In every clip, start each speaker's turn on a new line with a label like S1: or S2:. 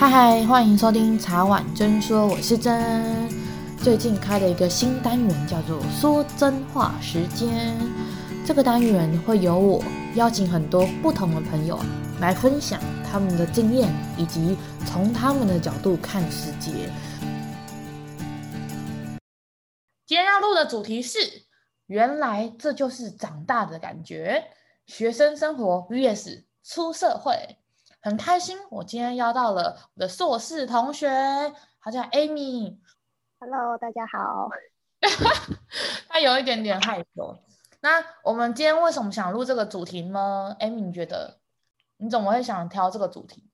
S1: 嗨嗨，欢迎收听茶碗真说，我是真。最近开了一个新单元，叫做“说真话时间”。这个单元会由我邀请很多不同的朋友来分享他们的经验，以及从他们的角度看世界。今天要录的主题是：原来这就是长大的感觉。学生生活 vs 出社会。很开心，我今天邀到了我的硕士同学，他叫 Amy。
S2: Hello，大家好。
S1: 他有一点点害羞。那我们今天为什么想录这个主题呢？Amy，你觉得你怎么会想挑这个主题？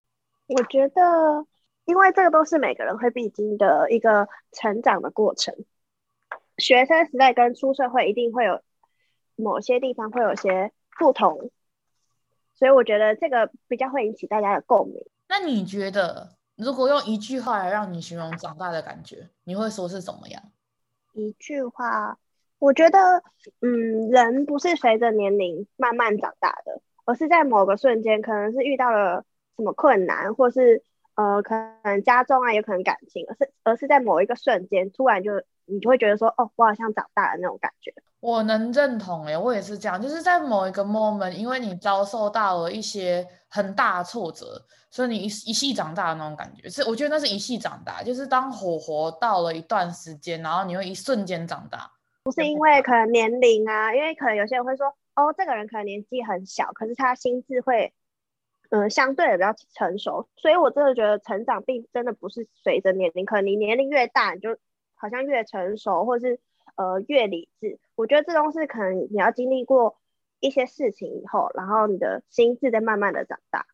S2: 我觉得，因为这个都是每个人会必经的一个成长的过程。学生时代跟出社会一定会有某些地方会有些不同。所以我觉得这个比较会引起大家的共鸣。
S1: 那你觉得，如果用一句话来让你形容长大的感觉，你会说是怎么样？
S2: 一句话，我觉得，嗯，人不是随着年龄慢慢长大的，而是在某个瞬间，可能是遇到了什么困难，或是呃，可能家中啊，也可能感情，而是而是在某一个瞬间，突然就你就会觉得说，哦，我好像长大了那种感觉。
S1: 我能认同诶，我也是这样，就是在某一个 moment，因为你遭受到了一些很大的挫折，所以你一一系长大的那种感觉，是我觉得那是一系长大，就是当火候到了一段时间，然后你会一瞬间长大，
S2: 不是因为可能年龄啊，因为可能有些人会说，哦，这个人可能年纪很小，可是他心智会，嗯、呃，相对的比较成熟，所以我真的觉得成长并真的不是随着年龄，可能你年龄越大，你就好像越成熟，或是。呃，越理智，我觉得这种是可能你要经历过一些事情以后，然后你的心智在慢慢的长大。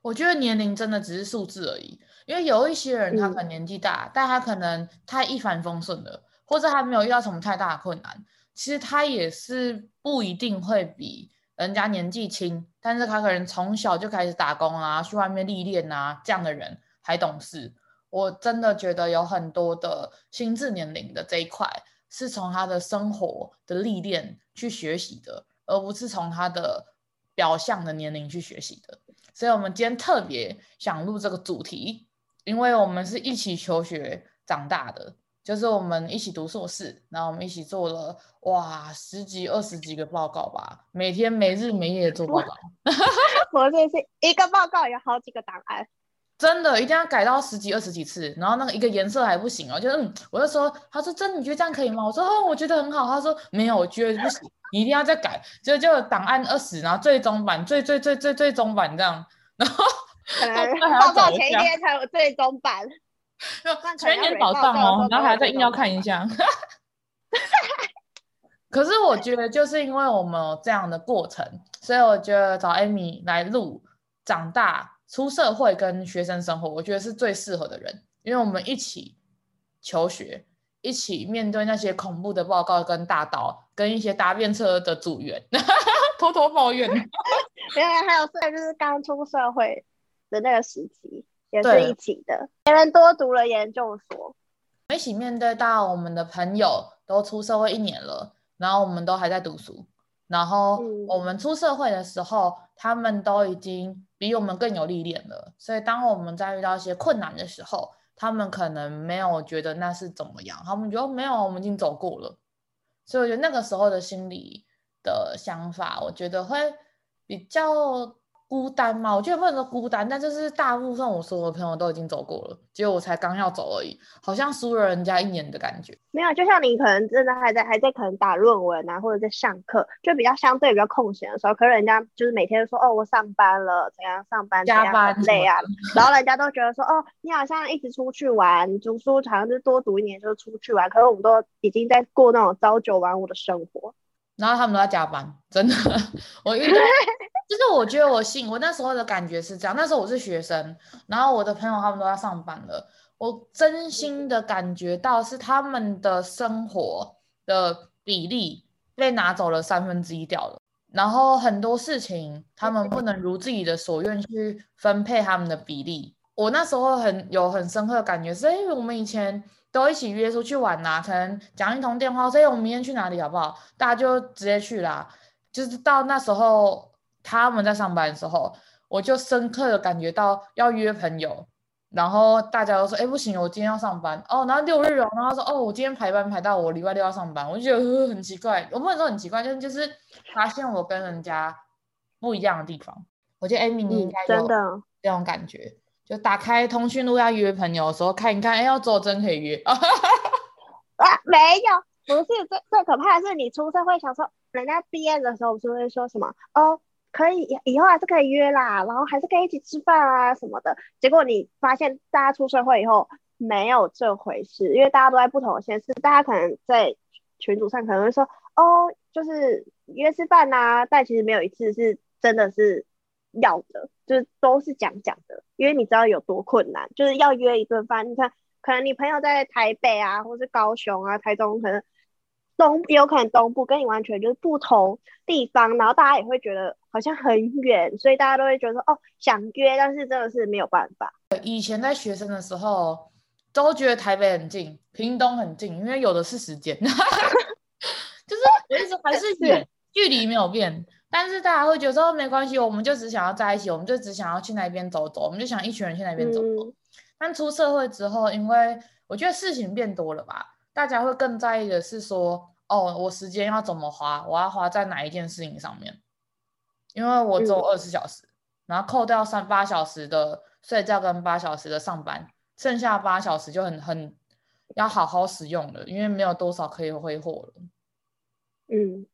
S1: 我觉得年龄真的只是数字而已，因为有一些人他可能年纪大，嗯、但他可能太一帆风顺了，或者他没有遇到什么太大的困难，其实他也是不一定会比人家年纪轻，但是他可能从小就开始打工啊，去外面历练啊，这样的人还懂事。我真的觉得有很多的心智年龄的这一块。是从他的生活的历练去学习的，而不是从他的表象的年龄去学习的。所以，我们今天特别想录这个主题，因为我们是一起求学长大的，就是我们一起读硕士，然后我们一起做了哇十几二十几个报告吧，每天没日没夜做报告。
S2: 我这是一个报告有好几个档案。
S1: 真的一定要改到十几二十几次，然后那个一个颜色还不行哦，就嗯，我就说，他说真的，你觉得这样可以吗？我说哦，我觉得很好。他说没有，我觉得不行，你一定要再改，就就档案二十，然后最终版最最最最最终版这样，然后
S2: 报告前一天才有最终版，
S1: 前一天早上哦，然后还要再硬要看一下。可是我觉得就是因为我们有这样的过程，所以我觉得找 Amy 来录长大。出社会跟学生生活，我觉得是最适合的人，因为我们一起求学，一起面对那些恐怖的报告跟大刀，跟一些搭便车的组员 偷偷抱怨。没
S2: 有，还有是就是刚出社会的那个时期，也是一起的。别人多读了研究所，
S1: 一起面对到我们的朋友都出社会一年了，然后我们都还在读书，然后我们出社会的时候，嗯、他们都已经。比我们更有历练了，所以当我们在遇到一些困难的时候，他们可能没有觉得那是怎么样，他们觉得没有，我们已经走过了。所以我觉得那个时候的心理的想法，我觉得会比较。孤单吗？我觉得不能说孤单，但就是大部分我所有的朋友都已经走过了，结果我才刚要走而已，好像输了人家一年的感觉。
S2: 没有，就像你可能真的还在还在可能打论文啊，或者在上课，就比较相对比较空闲的时候，可是人家就是每天都说哦，我上班了，怎样上班
S1: 加班
S2: 累啊，然后人家都觉得说哦，你好像一直出去玩，读书好像就多读一年就出去玩，可是我们都已经在过那种朝九晚五的生活。
S1: 然后他们都在加班，真的，我遇到，就是我觉得我信，我那时候的感觉是这样。那时候我是学生，然后我的朋友他们都在上班了，我真心的感觉到是他们的生活的比例被拿走了三分之一掉了，然后很多事情他们不能如自己的所愿去分配他们的比例。我那时候很有很深刻的感觉是，哎，我们以前。都一起约出去玩呐、啊，可能讲一通电话，所以我们明天去哪里好不好？大家就直接去啦。就是到那时候他们在上班的时候，我就深刻的感觉到要约朋友，然后大家都说，哎，不行，我今天要上班哦。然后六日哦，然后他说，哦，我今天排班排到我礼拜六要上班，我就觉得很奇怪。我不能说很奇怪，就是就是发现我跟人家不一样的地方。我觉得 Amy 你应该有这种感觉，嗯、就打开通讯录要约朋友的时候看一看，哎，要周真可以约 啊？
S2: 没有，不是最最可怕的是你出社会想说，人家毕业的时候不是会说什么哦？可以，以后还是可以约啦，然后还是可以一起吃饭啊什么的。结果你发现大家出社会以后没有这回事，因为大家都在不同的县市，大家可能在群组上可能会说哦，就是约吃饭呐，但其实没有一次是真的是要的，就是都是讲讲的，因为你知道有多困难，就是要约一顿饭。你看，可能你朋友在台北啊，或是高雄啊、台中，可能东有可能东部跟你完全就是不同地方，然后大家也会觉得。好像很远，所以大家都会觉得说哦，想约，但是真的是没有办法。
S1: 以前在学生的时候，都觉得台北很近，屏东很近，因为有的是时间，就是其实还是远，距离没有变。但是大家会觉得说没关系，我们就只想要在一起，我们就只想要去那边走走，我们就想一群人去那边走走。嗯、但出社会之后，因为我觉得事情变多了吧，大家会更在意的是说，哦，我时间要怎么花，我要花在哪一件事情上面。因为我只有二十小时，嗯、然后扣掉三八小时的睡觉跟八小时的上班，剩下八小时就很很要好好使用了，因为没有多少可以挥霍了。
S2: 嗯，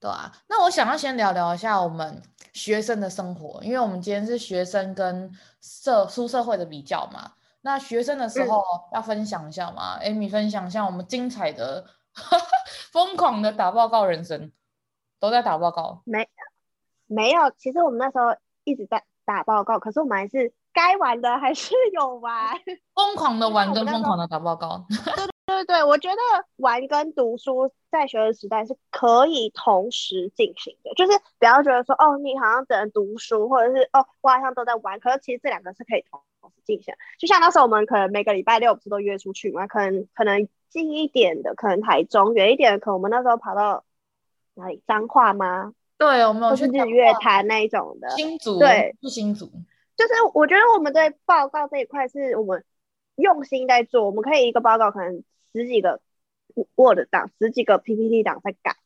S1: 对啊。那我想要先聊聊一下我们学生的生活，因为我们今天是学生跟社出社会的比较嘛。那学生的时候要分享一下嘛？Amy、嗯、分享一下我们精彩的、疯狂的打报告人生，都在打报告。
S2: 没。没有，其实我们那时候一直在打报告，可是我们还是该玩的还是有玩，
S1: 疯狂的玩跟疯狂的打报告。
S2: 对对对，我觉得玩跟读书在学生时代是可以同时进行的，就是不要觉得说哦，你好像只能读书，或者是哦，我好像都在玩，可是其实这两个是可以同时进行。就像那时候我们可能每个礼拜六不是都约出去嘛，可能可能近一点的，可能台中远一点的，可能我们那时候跑到哪里彰化吗？
S1: 对，我们有去
S2: 日月潭那一种的
S1: 新竹，
S2: 对，
S1: 是新竹。
S2: 就是我觉得我们对报告这一块是我们用心在做，我们可以一个报告可能十几个 Word 档，十几个 PPT 档在改。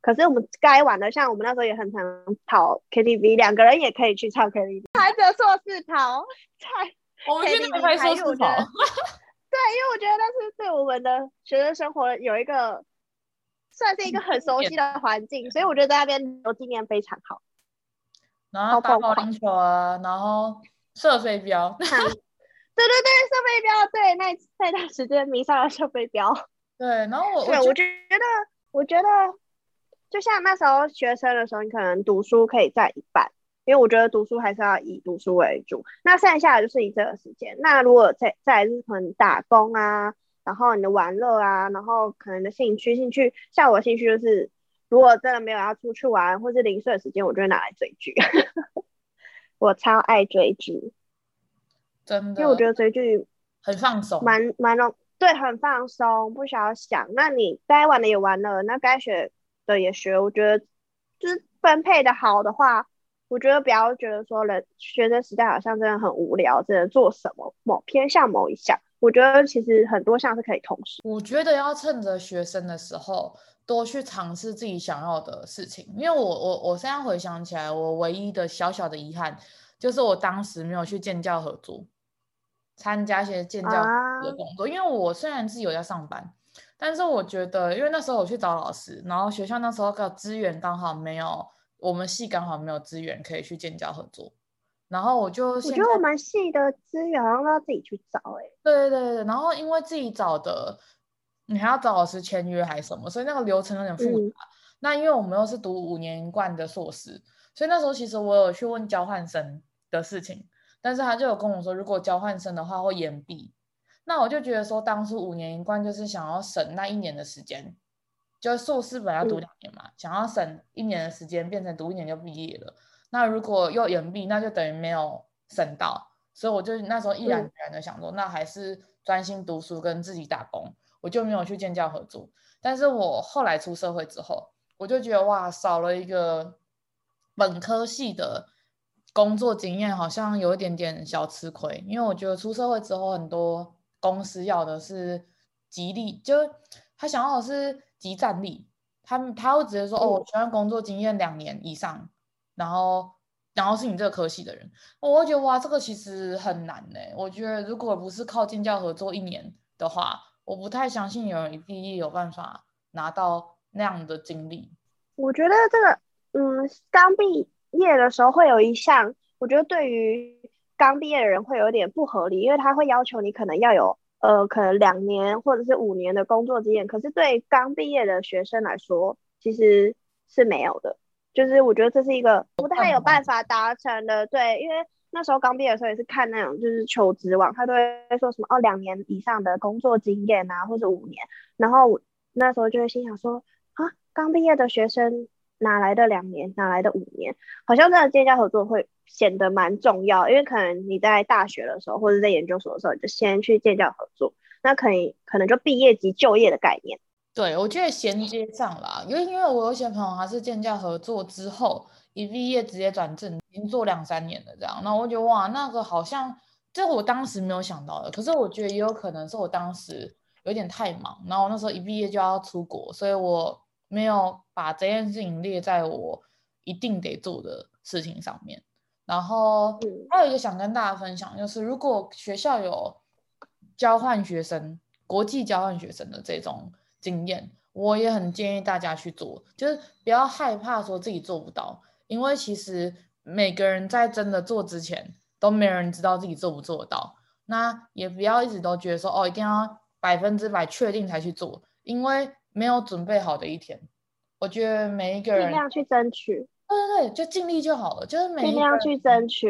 S2: 可是我们该玩的，像我们那时候也很常跑 KTV，两个人也可以去唱 KTV，还着硕士跑，在
S1: 我们现在还硕士跑。
S2: 对，因为我觉得那是对我们的学生生活有一个。算是一个很熟悉的环境，所以我觉得在那边留纪念非常好。
S1: 然后打保龄球啊，然后射飞镖。对
S2: 对对，射飞镖，对，那那段时间迷上了射飞镖。
S1: 对，然后我
S2: 对我觉得，我觉得就像那时候学生的时候，你可能读书可以占一半，因为我觉得读书还是要以读书为主。那剩下的就是以这个时间。那如果再再是可能打工啊。然后你的玩乐啊，然后可能的兴趣，兴趣像我的兴趣就是，如果真的没有要出去玩或是零碎的时间，我就会拿来追剧。我超爱追剧，
S1: 真的，
S2: 因为我觉得追剧
S1: 很放松，
S2: 蛮蛮容对，很放松，不需要想。那你该玩的也玩了，那该学的也学。我觉得就是分配的好的话，我觉得不要觉得说人学生时代好像真的很无聊，只能做什么某偏向某一项。我觉得其实很多项是可以同时。
S1: 我觉得要趁着学生的时候多去尝试自己想要的事情，因为我我我现在回想起来，我唯一的小小的遗憾就是我当时没有去建教合作，参加一些建教的工作。啊、因为我虽然自己有在上班，但是我觉得，因为那时候我去找老师，然后学校那时候的资源刚好没有，我们系刚好没有资源可以去建教合作。然后我就，我觉
S2: 得我们系的资源好像都要自己去找哎、对。
S1: 对对对，然后因为自己找的，你还要找老师签约还是什么，所以那个流程有点复杂。嗯、那因为我们又是读五年一贯的硕士，所以那时候其实我有去问交换生的事情，但是他就有跟我说，如果交换生的话会延毕。那我就觉得说，当初五年一贯就是想要省那一年的时间，就硕士本来要读两年嘛，嗯、想要省一年的时间，变成读一年就毕业了。那如果又延毕，那就等于没有省到，所以我就那时候毅然决然的想说，嗯、那还是专心读书跟自己打工，我就没有去建教合作。但是我后来出社会之后，我就觉得哇，少了一个本科系的工作经验好像有一点点小吃亏，因为我觉得出社会之后，很多公司要的是激励，就他想要的是即战力，他他会直接说，哦，我需要工作经验两年以上，然后然后是你这个科系的人，我会觉得哇，这个其实很难呢。我觉得如果不是靠建教合作一年的话，我不太相信有人一毕业有办法拿到那样的经历。
S2: 我觉得这个，嗯，刚毕业的时候会有一项，我觉得对于刚毕业的人会有点不合理，因为他会要求你可能要有，呃，可能两年或者是五年的工作经验，可是对刚毕业的学生来说，其实是没有的。就是我觉得这是一个不太有办法达成的，对，因为那时候刚毕业的时候也是看那种就是求职网，他都会说什么哦，两年以上的工作经验啊，或者五年，然后那时候就会心想说啊，刚毕业的学生。哪来的两年？哪来的五年？好像这样建教合作会显得蛮重要，因为可能你在大学的时候，或者在研究所的时候，就先去建教合作，那可以可能就毕业即就业的概念。
S1: 对，我觉得衔接上啦，因为因为我有些朋友他是建教合作之后一毕业直接转正，已经做两三年了这样，那我觉得哇，那个好像这我当时没有想到的，可是我觉得也有可能是我当时有点太忙，然后我那时候一毕业就要出国，所以我。没有把这件事情列在我一定得做的事情上面。然后还有一个想跟大家分享，就是如果学校有交换学生、国际交换学生的这种经验，我也很建议大家去做，就是不要害怕说自己做不到，因为其实每个人在真的做之前，都没人知道自己做不做得到。那也不要一直都觉得说哦，一定要百分之百确定才去做，因为。没有准备好的一天，我觉得每一个人尽
S2: 量去争取，
S1: 对对对，就尽力就好了。就是每一个人
S2: 尽量去争取，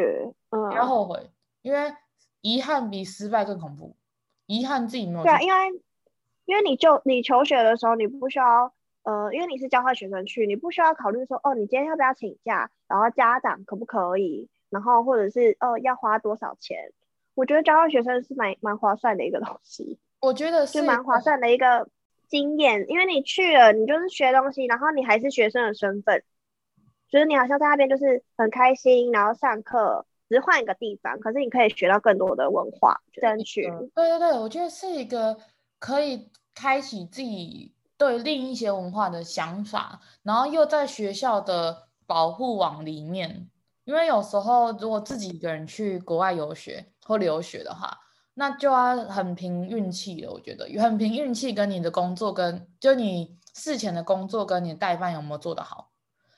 S2: 嗯，
S1: 不要后悔，因为遗憾比失败更恐怖。遗憾自己没有。
S2: 对啊，因为因为你就你求学的时候，你不需要呃，因为你是交换学生去，你不需要考虑说哦，你今天要不要请假，然后家长可不可以，然后或者是哦要花多少钱。我觉得交换学生是蛮蛮划算的一个东西。
S1: 我觉得是
S2: 蛮划算的一个。经验，因为你去了，你就是学东西，然后你还是学生的身份，就是你好像在那边就是很开心，然后上课，只是换一个地方，可是你可以学到更多的文化，争取。
S1: 对对对，我觉得是一个可以开启自己对另一些文化的想法，然后又在学校的保护网里面，因为有时候如果自己一个人去国外游学或留学的话。那就要很凭运气了，我觉得很凭运气跟你的工作跟就你事前的工作跟你的代办有没有做得好，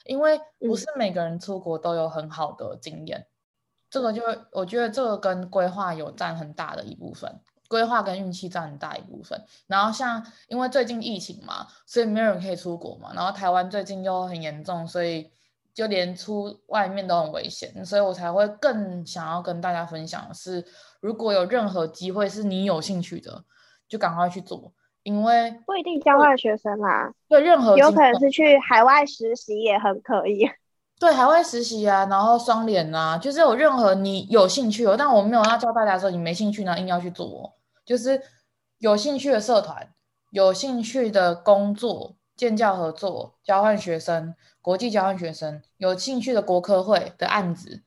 S1: 因为不是每个人出国都有很好的经验，嗯、这个就我觉得这个跟规划有占很大的一部分，规划跟运气占很大一部分。然后像因为最近疫情嘛，所以没有人可以出国嘛，然后台湾最近又很严重，所以就连出外面都很危险，所以我才会更想要跟大家分享的是。如果有任何机会是你有兴趣的，就赶快去做，因为
S2: 不一定交换学生啦，
S1: 对，任何
S2: 有可能是去海外实习也很可以。
S1: 对，海外实习啊，然后双联啊，就是有任何你有兴趣哦，但我没有要教大家说你没兴趣呢，硬要去做，就是有兴趣的社团、有兴趣的工作、建教合作、交换学生、国际交换学生、有兴趣的国科会的案子。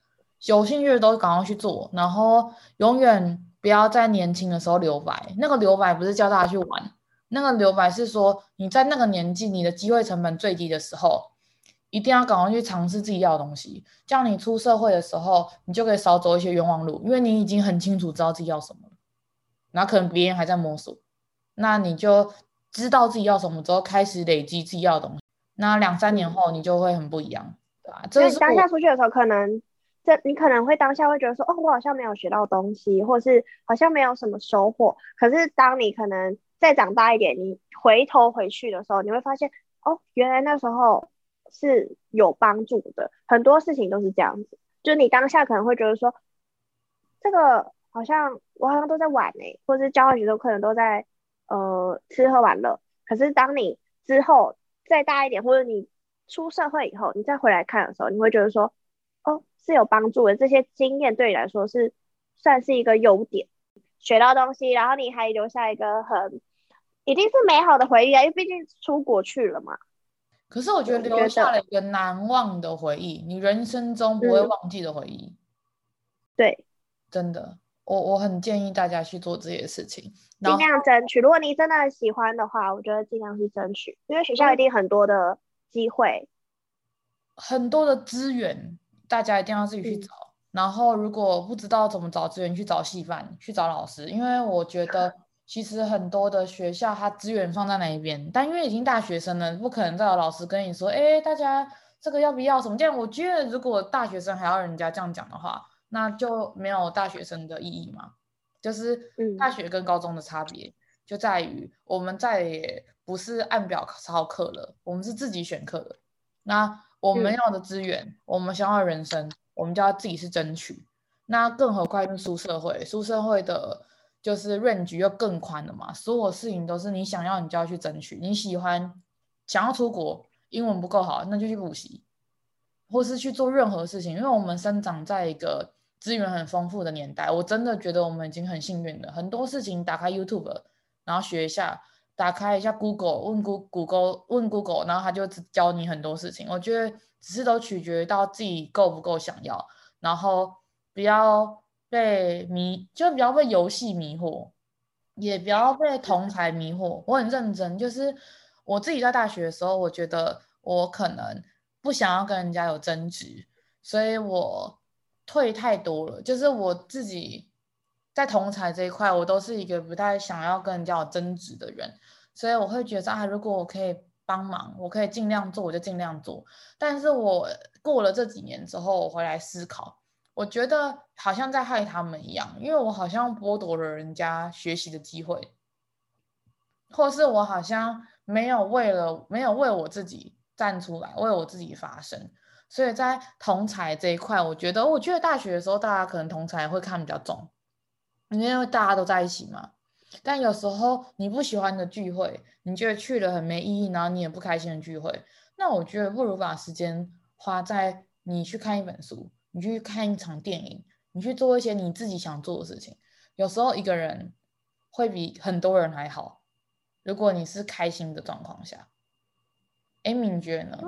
S1: 有兴趣的都赶快去做，然后永远不要在年轻的时候留白。那个留白不是叫大家去玩，那个留白是说你在那个年纪，你的机会成本最低的时候，一定要赶快去尝试自己要的东西。这样你出社会的时候，你就可以少走一些冤枉路，因为你已经很清楚知道自己要什么了。然后可能别人还在摸索，那你就知道自己要什么之后，开始累积自己要的东西。那两三年后，你就会很不一样，对吧？
S2: 所以当下出去的时候，可能。这你可能会当下会觉得说，哦，我好像没有学到东西，或是好像没有什么收获。可是当你可能再长大一点，你回头回去的时候，你会发现，哦，原来那时候是有帮助的。很多事情都是这样子，就你当下可能会觉得说，这个好像我好像都在玩诶、欸，或是交换学生可能都在呃吃喝玩乐。可是当你之后再大一点，或者你出社会以后，你再回来看的时候，你会觉得说，哦。是有帮助的，这些经验对你来说是算是一个优点，学到东西，然后你还留下一个很一定是美好的回忆啊，因为毕竟出国去了嘛。
S1: 可是我觉得留下了一个难忘的回忆，你人生中不会忘记的回忆。
S2: 嗯、对，
S1: 真的，我我很建议大家去做这些事情，
S2: 尽量争取。如果你真的很喜欢的话，我觉得尽量去争取，因为学校一定很多的机会，
S1: 很多的资源，大家一定要自己去找。嗯、然后如果不知道怎么找资源，去找系办，去找老师，因为我觉得。其实很多的学校，它资源放在那一边，但因为已经大学生了，不可能再有老师跟你说，哎，大家这个要不要什么？这样我觉得，如果大学生还要人家这样讲的话，那就没有大学生的意义嘛。就是大学跟高中的差别就在于，我们再也不是按表操课了，我们是自己选课的。那我们要的资源，我们想要的人生，我们就要自己去争取。那更何况是出社会，出社会的。就是 range 又更宽了嘛，所有事情都是你想要，你就要去争取。你喜欢想要出国，英文不够好，那就去补习，或是去做任何事情。因为我们生长在一个资源很丰富的年代，我真的觉得我们已经很幸运了。很多事情打开 YouTube，然后学一下，打开一下 Google，问 Google，问 Google，然后他就教你很多事情。我觉得只是都取决于到自己够不够想要，然后不要。被迷，就不要被游戏迷惑，也不要被同台迷惑。我很认真，就是我自己在大学的时候，我觉得我可能不想要跟人家有争执，所以我退太多了。就是我自己在同才这一块，我都是一个不太想要跟人家有争执的人，所以我会觉得啊，如果我可以帮忙，我可以尽量做，我就尽量做。但是我过了这几年之后，我回来思考。我觉得好像在害他们一样，因为我好像剥夺了人家学习的机会，或是我好像没有为了没有为我自己站出来，为我自己发声。所以在同才这一块，我觉得，我觉得大学的时候大家可能同才会看比较重，因为大家都在一起嘛。但有时候你不喜欢的聚会，你觉得去了很没意义，然后你也不开心的聚会，那我觉得不如把时间花在你去看一本书。你去看一场电影，你去做一些你自己想做的事情。有时候一个人会比很多人还好。如果你是开心的状况下，Amy 你觉得呢？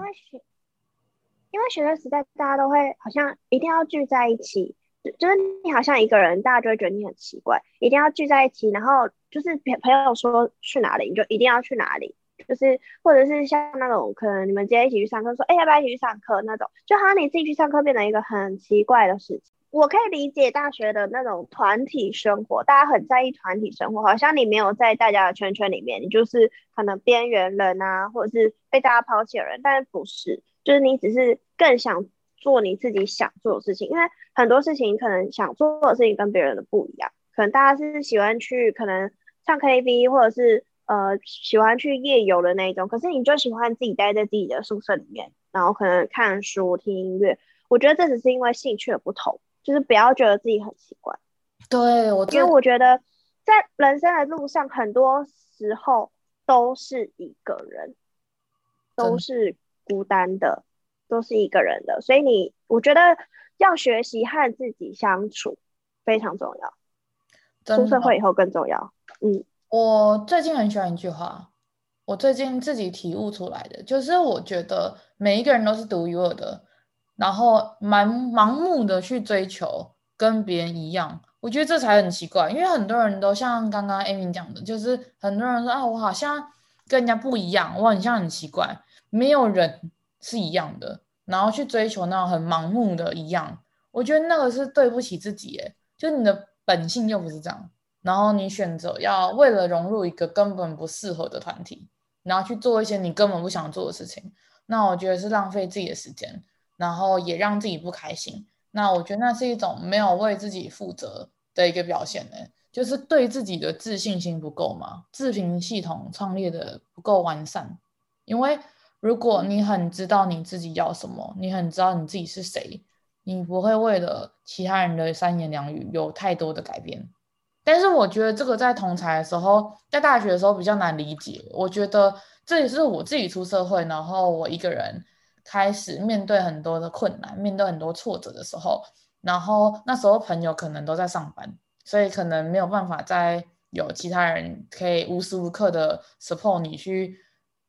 S2: 因为学生时代大家都会好像一定要聚在一起，就是你好像一个人，大家就会觉得你很奇怪，一定要聚在一起，然后就是朋朋友说去哪里，你就一定要去哪里。就是，或者是像那种可能你们今天一起去上课，说，哎，要不要一起去上课那种，就好像你自己去上课变成一个很奇怪的事情。我可以理解大学的那种团体生活，大家很在意团体生活，好像你没有在大家的圈圈里面，你就是可能边缘人啊，或者是被大家抛弃的人。但是不是，就是你只是更想做你自己想做的事情，因为很多事情可能想做的事情跟别人的不一样，可能大家是喜欢去可能唱 KTV 或者是。呃，喜欢去夜游的那一种，可是你就喜欢自己待在自己的宿舍里面，然后可能看书、听音乐。我觉得这只是因为兴趣的不同，就是不要觉得自己很奇怪。
S1: 对，我
S2: 因为我觉得在人生的路上，很多时候都是一个人，都是孤单的，都是一个人的，所以你我觉得要学习和自己相处非常重要，出社会以后更重要。嗯。
S1: 我最近很喜欢一句话，我最近自己体悟出来的，就是我觉得每一个人都是独一无二的，然后蛮盲目的去追求跟别人一样，我觉得这才很奇怪，因为很多人都像刚刚 Amy 讲的，就是很多人说啊，我好像跟人家不一样，我很像很奇怪，没有人是一样的，然后去追求那种很盲目的一样，我觉得那个是对不起自己，诶，就你的本性又不是这样。然后你选择要为了融入一个根本不适合的团体，然后去做一些你根本不想做的事情，那我觉得是浪费自己的时间，然后也让自己不开心。那我觉得那是一种没有为自己负责的一个表现呢，就是对自己的自信心不够嘛，自评系统创立的不够完善。因为如果你很知道你自己要什么，你很知道你自己是谁，你不会为了其他人的三言两语有太多的改变。但是我觉得这个在同才的时候，在大学的时候比较难理解。我觉得这也是我自己出社会，然后我一个人开始面对很多的困难，面对很多挫折的时候，然后那时候朋友可能都在上班，所以可能没有办法再有其他人可以无时无刻的 support 你去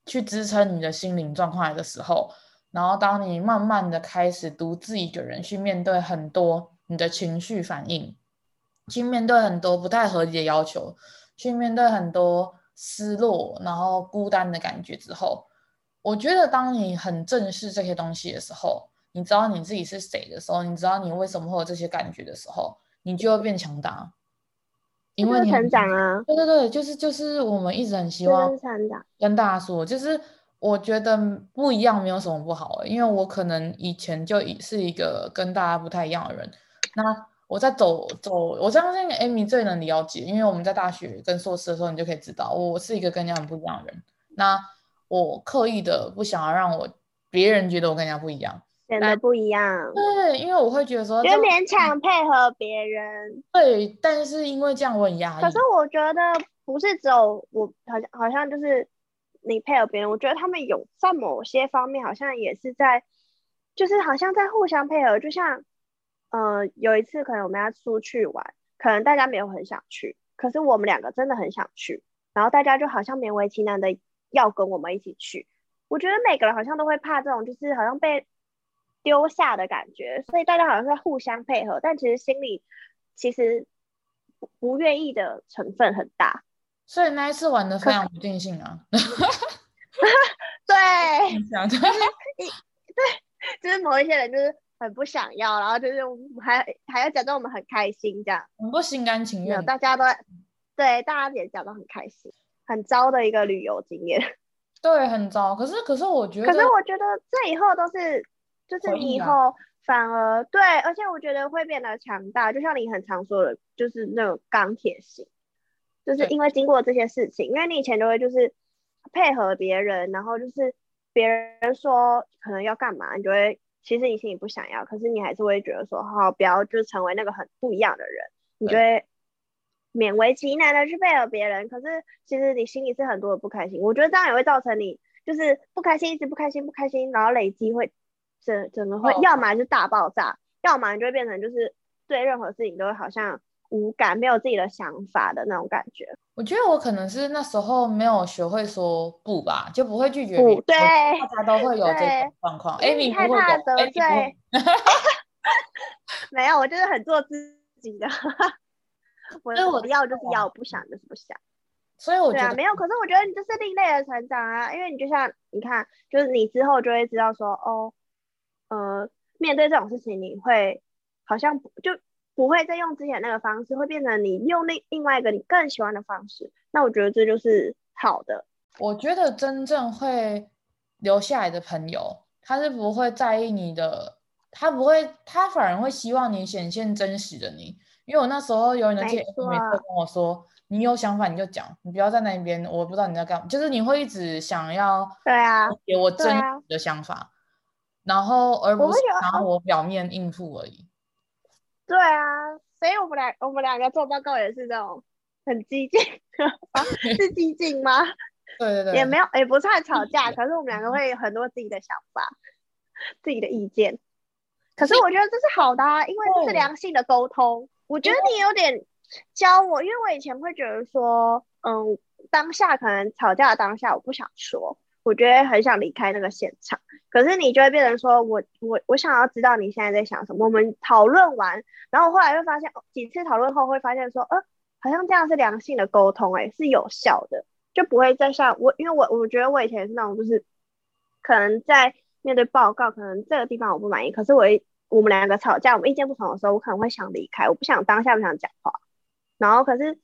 S1: 去支撑你的心灵状态的时候，然后当你慢慢的开始独自一个人去面对很多你的情绪反应，去面对很多不太合理的要求，去面对很多失落，然后孤单的感觉之后，我觉得当你很正视这些东西的时候，你知道你自己是谁的时候，你知道你为什么会有这些感觉的时候，你就会变强大。因为你
S2: 成长啊，
S1: 对对对，就是就是我们一直很希望跟大家说，就是我觉得不一样没有什么不好的，因为我可能以前就已是一个跟大家不太一样的人。那我在走走，我相信 Amy 最能了解，因为我们在大学跟硕士的时候，你就可以知道我是一个跟人家很不一样的人。那我刻意的不想要让我别人觉得我跟人家不一样。
S2: 显得不一样，
S1: 对，因为我会觉得说，
S2: 就勉强配合别人，
S1: 对，但是因为这样我很压抑。
S2: 可是我觉得不是只有我，好像好像就是你配合别人，我觉得他们有在某些方面好像也是在，就是好像在互相配合。就像，呃，有一次可能我们要出去玩，可能大家没有很想去，可是我们两个真的很想去，然后大家就好像勉为其难的要跟我们一起去。我觉得每个人好像都会怕这种，就是好像被。丢下的感觉，所以大家好像在互相配合，但其实心里其实不愿意的成分很大。
S1: 所以那一次玩的非常不尽兴啊。
S2: 对，就是 对，就是某一些人就是很不想要，然后就是还还要假装我们很开心这样，
S1: 很不心甘情愿。
S2: 大家都对，大家也讲得很开心，很糟的一个旅游经验。
S1: 对，很糟。可是可是我觉得，
S2: 可是我觉得这以后都是。就是你以后反而对，而且我觉得会变得强大，就像你很常说的，就是那种钢铁心，就是因为经过这些事情，因为你以前都会就是配合别人，然后就是别人说可能要干嘛，你就会其实你心里不想要，可是你还是会觉得说好，不要就成为那个很不一样的人，你就会勉为其难的去配合别人，可是其实你心里是很多的不开心，我觉得这样也会造成你就是不开心，一直不开心，不开心，然后累积会。整整个会，要么就大爆炸，哦、要么你就会变成就是对任何事情都会好像无感，没有自己的想法的那种感觉。
S1: 我觉得我可能是那时候没有学会说不吧，就不会拒绝
S2: 不。对，
S1: 大家都会有这种状况。哎，你太怕得罪。
S2: 没有，我就是很做自己的。我我要就是要，不想就是不想。
S1: 所以我觉得、
S2: 啊、没有，可是我觉得你这是另类的成长啊，因为你就像你看，就是你之后就会知道说哦。呃，面对这种事情，你会好像就不会再用之前那个方式，会变成你用另另外一个你更喜欢的方式。那我觉得这就是好的。
S1: 我觉得真正会留下来的朋友，他是不会在意你的，他不会，他反而会希望你显现真实的你。因为我那时候有你的姐妹会跟我说，你有想法你就讲，你不要在那边，我不知道你在干嘛，就是你会一直想要
S2: 对啊，
S1: 给我真实的想法。然后，而不是拿我表面应付而已。
S2: 对啊，所以我们俩，我们两个做报告也是这种很激进，是激进吗？
S1: 对对对，
S2: 也没有，也不算吵架，可是我们两个会有很多自己的想法，自己的意见。可是我觉得这是好的啊，因为这是良性的沟通。我觉得你有点教我，因为我以前会觉得说，嗯，当下可能吵架的当下，我不想说。我觉得很想离开那个现场，可是你就会变成说我我我想要知道你现在在想什么。我们讨论完，然后后来会发现几次讨论后会发现说，呃，好像这样是良性的沟通，欸，哎，是有效的，就不会再像我，因为我我觉得我以前是那种就是，可能在面对报告，可能这个地方我不满意，可是我我们两个吵架，我们意见不同的时候，我可能会想离开，我不想当下不想讲话，然后可是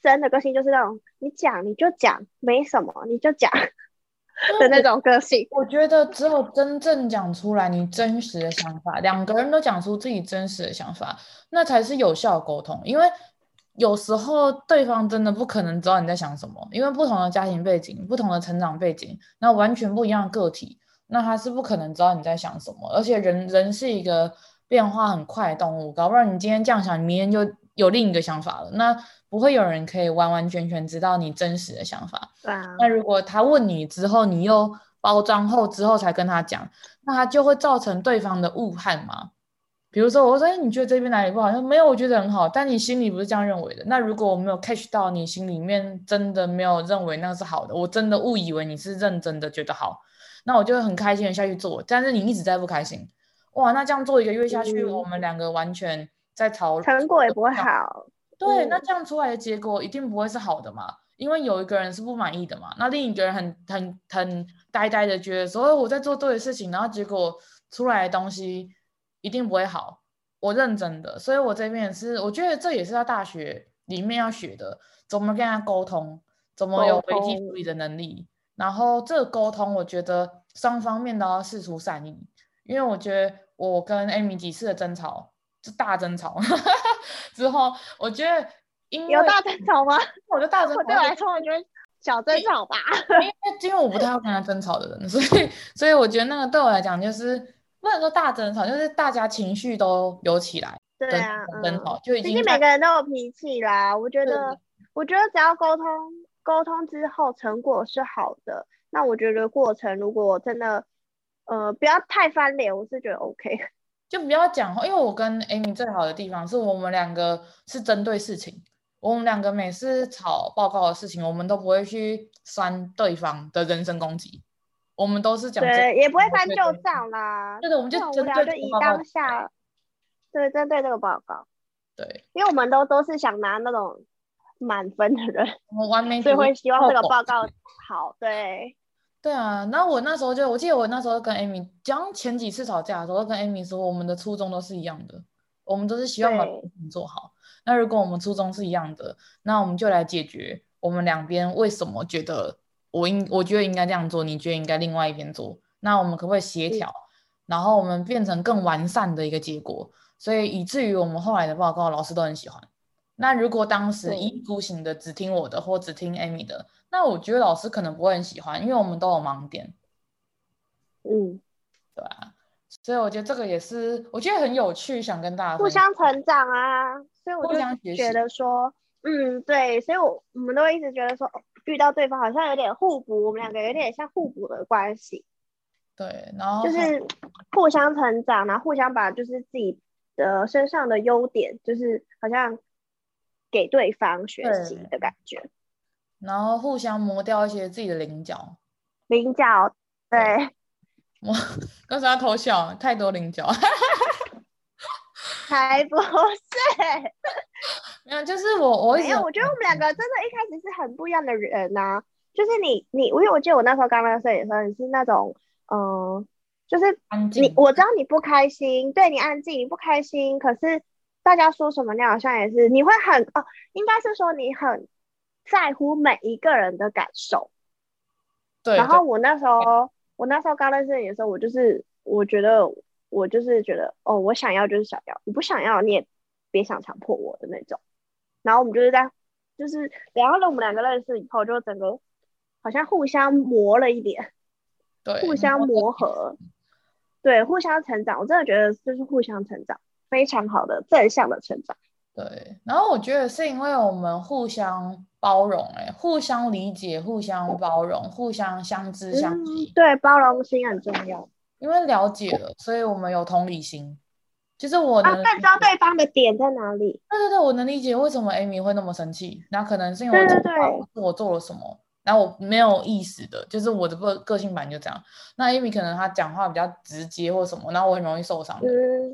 S2: 真的个性就是那种，你讲你就讲，没什么你就讲。的那种个性，
S1: 我觉得只有真正讲出来你真实的想法，两个人都讲出自己真实的想法，那才是有效沟通。因为有时候对方真的不可能知道你在想什么，因为不同的家庭背景、不同的成长背景，那完全不一样的个体，那他是不可能知道你在想什么。而且人人是一个变化很快的动物，搞不然你今天这样想，你明天就有另一个想法了。那不会有人可以完完全全知道你真实的想法。
S2: 对啊。
S1: 那如果他问你之后，你又包装后之后才跟他讲，那他就会造成对方的误判嘛。比如说，我说：“哎，你觉得这边哪里不好？”他说：“没有，我觉得很好。”但你心里不是这样认为的。那如果我没有 catch 到你心里面真的没有认为那是好的，我真的误以为你是认真的觉得好，那我就会很开心的下去做。但是你一直在不开心，哇，那这样做一个月下去，嗯、我们两个完全在吵，
S2: 成果也不会好。
S1: 对，那这样出来的结果一定不会是好的嘛？因为有一个人是不满意的嘛，那另一个人很很很呆呆的觉得说我在做对的事情，然后结果出来的东西一定不会好。我认真的，所以我这边也是，我觉得这也是在大学里面要学的，怎么跟他沟通，怎么有危机处理的能力。然后这个沟通，我觉得双方面都要释出善意，因为我觉得我跟 Amy 几次的争吵，是大争吵 之后，我觉得因为
S2: 有大争吵吗？
S1: 我就大争吵，
S2: 对我来说，我觉得小争吵吧。
S1: 因为因为我不太会跟他争吵的人，所以所以我觉得那个对我来讲就是。不能说大争吵，就是大家情绪都有起来。
S2: 对啊，
S1: 争吵就已经。
S2: 毕竟每个人都有脾气啦。我觉得，我觉得只要沟通，沟通之后成果是好的，那我觉得过程如果真的，呃，不要太翻脸，我是觉得 OK。
S1: 就不要讲话，因为我跟 Amy 最好的地方是我们两个是针对事情，我们两个每次吵报告的事情，我们都不会去删对方的人身攻击。我们都是讲
S2: 对，也不会翻旧账啦。
S1: 对的，我们就针对就
S2: 以当下，对，针对这个报告。
S1: 对，
S2: 因为我们都都是想拿那种满分的人，
S1: 我完美，
S2: 所以会希望这个报告好。对，
S1: 对啊。那我那时候就，我记得我那时候跟 Amy 讲前几次吵架的时候，跟 Amy 说，我们的初衷都是一样的，我们都是希望把事情做好。那如果我们初衷是一样的，那我们就来解决我们两边为什么觉得。我应我觉得应该这样做，你觉得应该另外一边做，那我们可不可以协调，然后我们变成更完善的一个结果？所以以至于我们后来的报告，老师都很喜欢。那如果当时一意孤行的只听我的，或只听 Amy 的，那我觉得老师可能不会很喜欢，因为我们都有盲点。
S2: 嗯，
S1: 对啊。所以我觉得这个也是，我觉得很有趣，想跟大家
S2: 互相成长啊。所以我就觉得说，嗯，对，所以我我们都会一直觉得说。遇到对方好像有点互补，我们两个有点像互补的关系。
S1: 对，然后
S2: 就是互相成长，然后互相把就是自己的身上的优点，就是好像给对方学习的感觉。
S1: 然后互相磨掉一些自己的棱角。
S2: 棱角，对。
S1: 我刚才要偷笑，太多棱角。
S2: 还 不是，
S1: 没有，就是我，我
S2: 没有，我觉得我们两个真的，一开始是很不一样的人呐、啊。就是你，你，因为我记得我那时候刚刚摄影的时候，你是那种，嗯、呃，就是你，我知道你不开心，对你安静，你不开心，可是大家说什么，你好像也是，你会很哦，应该是说你很在乎每一个人的感受。
S1: 对。
S2: 然后我那时候，我那时候刚认识你的时候，我就是我觉得。我就是觉得，哦，我想要就是想要，你不想要你也别想强迫我的那种。然后我们就是在，就是然后呢，我们两个认识以后，就整个好像互相磨了一点，
S1: 对，
S2: 互相磨合，对，互相成长。我真的觉得就是互相成长，非常好的正向的成长。
S1: 对，然后我觉得是因为我们互相包容，哎，互相理解，互相包容，互相相知相惜。
S2: 嗯，对，包容心很重要。
S1: 因为了解了，所以我们有同理心。其实我能
S2: 更，知道对方的点在哪里。
S1: 对对对，我能理解为什么 Amy 会那么生气。那可能是因为我做了什么，然后我没有意识的，就是我的个个性版就这样。那 Amy 可能他讲话比较直接或什么，然后我很容易受伤。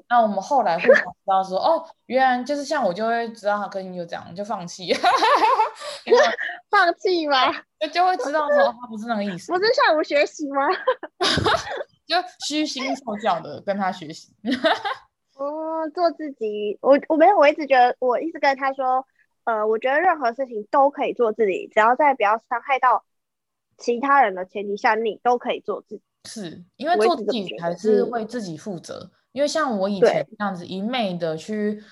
S1: 那我们后来互相知道说，哦，原来就是像我就会知道他个性就这样，就放弃。
S2: 放弃吗？
S1: 就就会知道说他不是那个意思。
S2: 不是向我学习吗？
S1: 就虚心受教的跟他学习。
S2: 哦，做自己。我我没有，我一直觉得，我一直跟他说，呃，我觉得任何事情都可以做自己，只要在不要伤害到其他人的前提下，你都可以做自己。
S1: 是因为做自己才是为自己负责。嗯、因为像我以前这样子一昧的去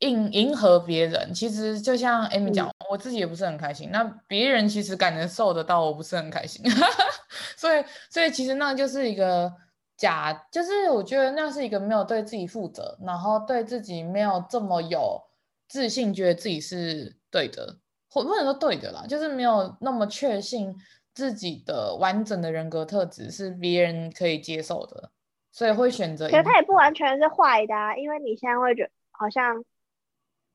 S1: 迎迎合别人，其实就像 Amy 讲、嗯，我自己也不是很开心。那别人其实感觉受得到，我不是很开心。所以，所以其实那就是一个假，就是我觉得那是一个没有对自己负责，然后对自己没有这么有自信，觉得自己是对的，或不能说对的啦，就是没有那么确信自己的完整的人格特质是别人可以接受的。所以会选择。
S2: 可是他也不完全是坏的啊，因为你现在会觉得好像，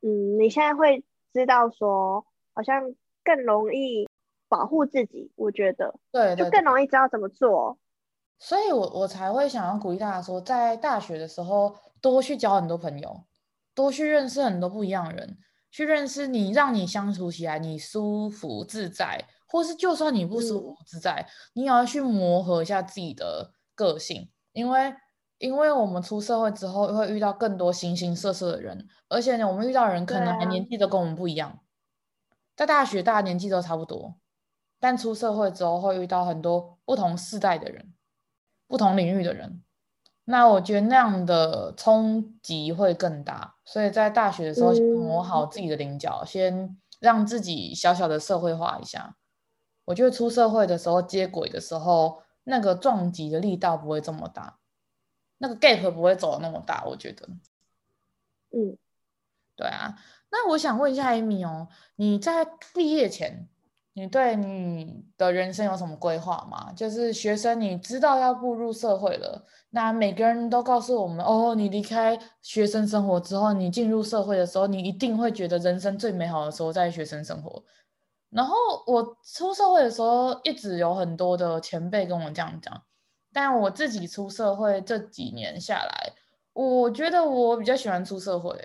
S2: 嗯，你现在会知道说，好像更容易保护自己。我觉得，
S1: 对，
S2: 就更容易知道怎么做。
S1: 所以我我才会想要鼓励大家说，在大学的时候多去交很多朋友，多去认识很多不一样的人，去认识你让你相处起来你舒服自在，或是就算你不舒服自在，嗯、你也要去磨合一下自己的个性，因为因为我们出社会之后会遇到更多形形色色的人，而且呢，我们遇到的人可能还年纪都跟我们不一样，啊、在大学大家年纪都差不多，但出社会之后会遇到很多不同世代的人。不同领域的人，那我觉得那样的冲击会更大，所以在大学的时候先磨好自己的棱角，嗯、先让自己小小的社会化一下。我觉得出社会的时候接轨的时候，那个撞击的力道不会这么大，那个 gap 不会走的那么大。我觉得，
S2: 嗯，
S1: 对啊。那我想问一下 Amy 哦，你在毕业前，你对你的人生有什么规划吗？就是学生，你知道要步入社会了。那每个人都告诉我们，哦，你离开学生生活之后，你进入社会的时候，你一定会觉得人生最美好的时候在学生生活。然后我出社会的时候，一直有很多的前辈跟我这样讲。但我自己出社会这几年下来，我觉得我比较喜欢出社会，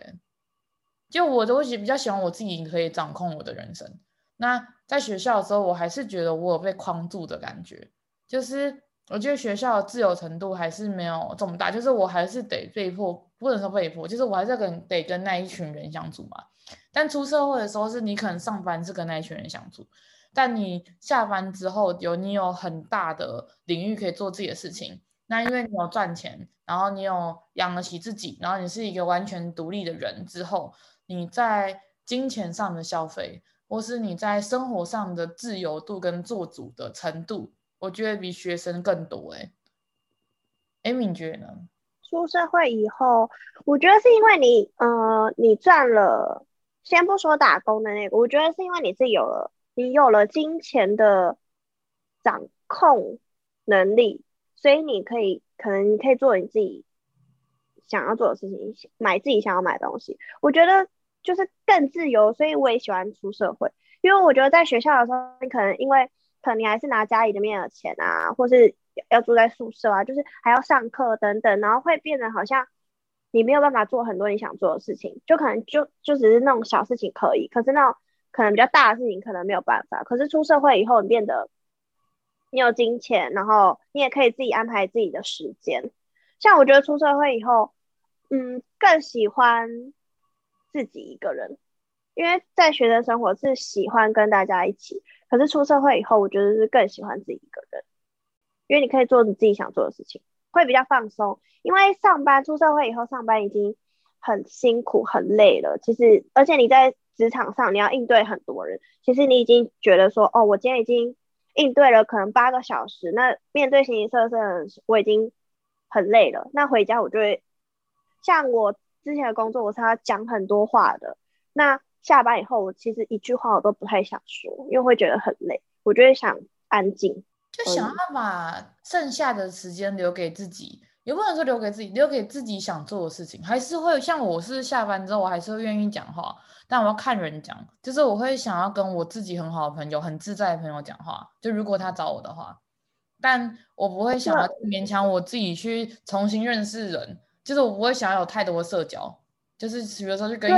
S1: 就我都比较喜欢我自己可以掌控我的人生。那在学校的时候，我还是觉得我有被框住的感觉，就是我觉得学校自由程度还是没有这么大，就是我还是得被迫，不能说被迫，就是我还是跟得跟那一群人相处嘛。但出社会的时候，是你可能上班是跟那一群人相处，但你下班之后有你有很大的领域可以做自己的事情。那因为你有赚钱，然后你有养得起自己，然后你是一个完全独立的人之后，你在金钱上的消费。或是你在生活上的自由度跟做主的程度，我觉得比学生更多哎。哎，你觉得呢？
S2: 出社会以后，我觉得是因为你，呃，你赚了，先不说打工的那个，我觉得是因为你是有了，你有了金钱的掌控能力，所以你可以，可能你可以做你自己想要做的事情，买自己想要买的东西。我觉得。就是更自由，所以我也喜欢出社会，因为我觉得在学校的时候，你可能因为可能你还是拿家里的面的钱啊，或是要住在宿舍啊，就是还要上课等等，然后会变得好像你没有办法做很多你想做的事情，就可能就就只是那种小事情可以，可是那种可能比较大的事情可能没有办法。可是出社会以后，你变得你有金钱，然后你也可以自己安排自己的时间。像我觉得出社会以后，嗯，更喜欢。自己一个人，因为在学生生活是喜欢跟大家一起，可是出社会以后，我觉得是更喜欢自己一个人，因为你可以做你自己想做的事情，会比较放松。因为上班出社会以后，上班已经很辛苦很累了，其实而且你在职场上你要应对很多人，其实你已经觉得说，哦，我今天已经应对了可能八个小时，那面对形形色色的人，我已经很累了，那回家我就会像我。之前的工作我是要讲很多话的，那下班以后我其实一句话我都不太想说，因为会觉得很累，我就会想安静，
S1: 就想要把剩下的时间留给自己，也不能说留给自己，留给自己想做的事情，还是会像我是下班之后我还是会愿意讲话，但我要看人讲，就是我会想要跟我自己很好的朋友、很自在的朋友讲话，就如果他找我的话，但我不会想要勉强我自己去重新认识人。就是我不会想要有太多的社交，就是比如说去跟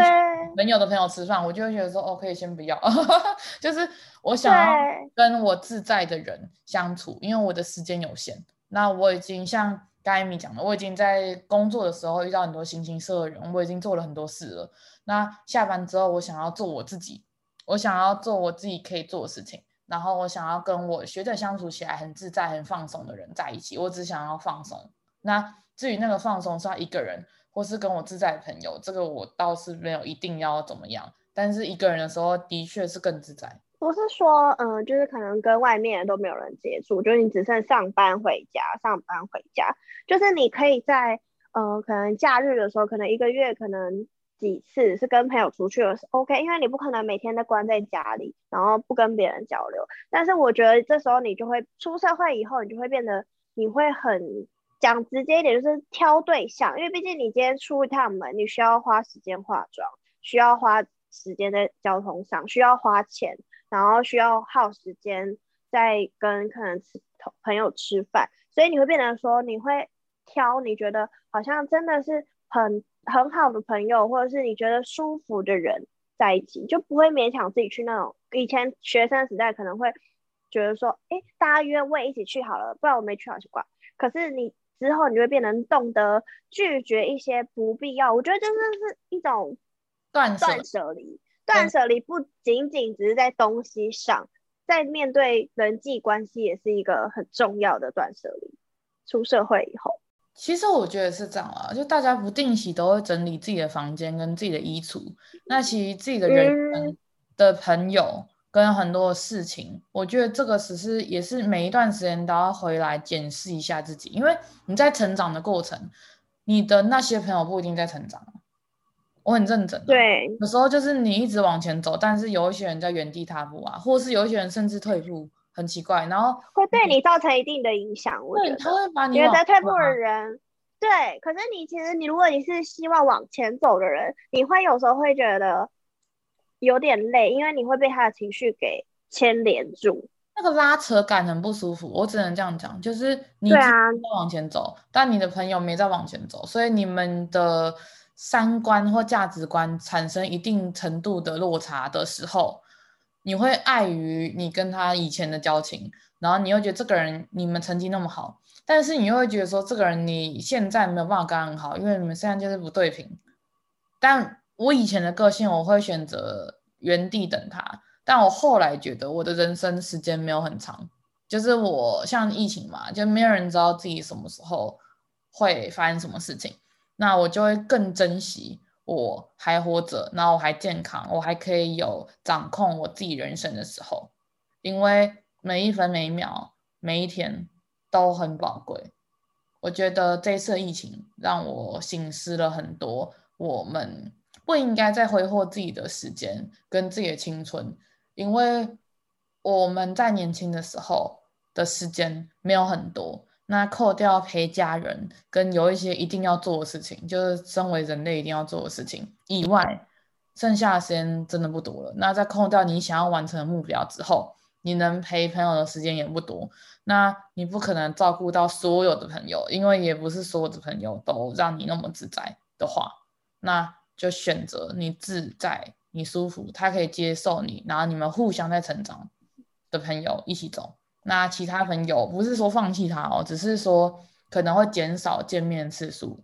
S1: 朋友的朋友吃饭，我就会觉得说，哦，可以先不要。就是我想要跟我自在的人相处，因为我的时间有限。那我已经像刚才 Amy 讲的，我已经在工作的时候遇到很多形形色色的人，我已经做了很多事了。那下班之后，我想要做我自己，我想要做我自己可以做的事情，然后我想要跟我学着相处起来很自在、很放松的人在一起。我只想要放松。那至于那个放松是他一个人，或是跟我自在的朋友，这个我倒是没有一定要怎么样。但是一个人的时候，的确是更自在。
S2: 不是说，嗯、就是可能跟外面都没有人接触，就是你只剩上班回家，上班回家，就是你可以在，呃，可能假日的时候，可能一个月可能几次是跟朋友出去的是 OK，因为你不可能每天都关在家里，然后不跟别人交流。但是我觉得这时候你就会出社会以后，你就会变得你会很。讲直接一点，就是挑对象，因为毕竟你今天出一趟门，你需要花时间化妆，需要花时间在交通上，需要花钱，然后需要耗时间在跟可能吃朋友吃饭，所以你会变成说，你会挑你觉得好像真的是很很好的朋友，或者是你觉得舒服的人在一起，就不会勉强自己去那种以前学生时代可能会觉得说，哎，大家约会一起去好了，不然我没去好奇怪。可是你之后你就会变成懂得拒绝一些不必要，我觉得这是一种断舍离。断舍离不仅仅只是在东西上，在面对人际关系也是一个很重要的断舍离。出社会以后，
S1: 其实我觉得是这样啊，就大家不定期都会整理自己的房间跟自己的衣橱，那其实自己的人的朋友跟很多的事情，嗯、我觉得这个只是也是每一段时间都要回来检视一下自己，因为你在成长的过程，你的那些朋友不一定在成长。我很认真、啊，
S2: 对，
S1: 有时候就是你一直往前走，但是有一些人在原地踏步啊，或是有一些人甚至退步，很奇怪，然后
S2: 会对你造成一定的影响。我觉得，
S1: 他会把你
S2: 觉得退步的人，对，可是你其实你如果你是希望往前走的人，你会有时候会觉得有点累，因为你会被他的情绪给牵连住，
S1: 那个拉扯感很不舒服。我只能这样讲，就是你在往前走，啊、但你的朋友没在往前走，所以你们的。三观或价值观产生一定程度的落差的时候，你会碍于你跟他以前的交情，然后你又觉得这个人你们曾经那么好，但是你又会觉得说这个人你现在没有办法跟他很好，因为你们现在就是不对平。但我以前的个性，我会选择原地等他，但我后来觉得我的人生时间没有很长，就是我像疫情嘛，就没有人知道自己什么时候会发生什么事情。那我就会更珍惜我还活着，然后我还健康，我还可以有掌控我自己人生的时候，因为每一分每一秒每一天都很宝贵。我觉得这次疫情让我省思了很多，我们不应该再挥霍自己的时间跟自己的青春，因为我们在年轻的时候的时间没有很多。那扣掉陪家人跟有一些一定要做的事情，就是身为人类一定要做的事情以外，剩下的时间真的不多了。那在扣掉你想要完成的目标之后，你能陪朋友的时间也不多。那你不可能照顾到所有的朋友，因为也不是所有的朋友都让你那么自在的话，那就选择你自在、你舒服，他可以接受你，然后你们互相在成长的朋友一起走。那其他朋友不是说放弃他哦，只是说可能会减少见面次数，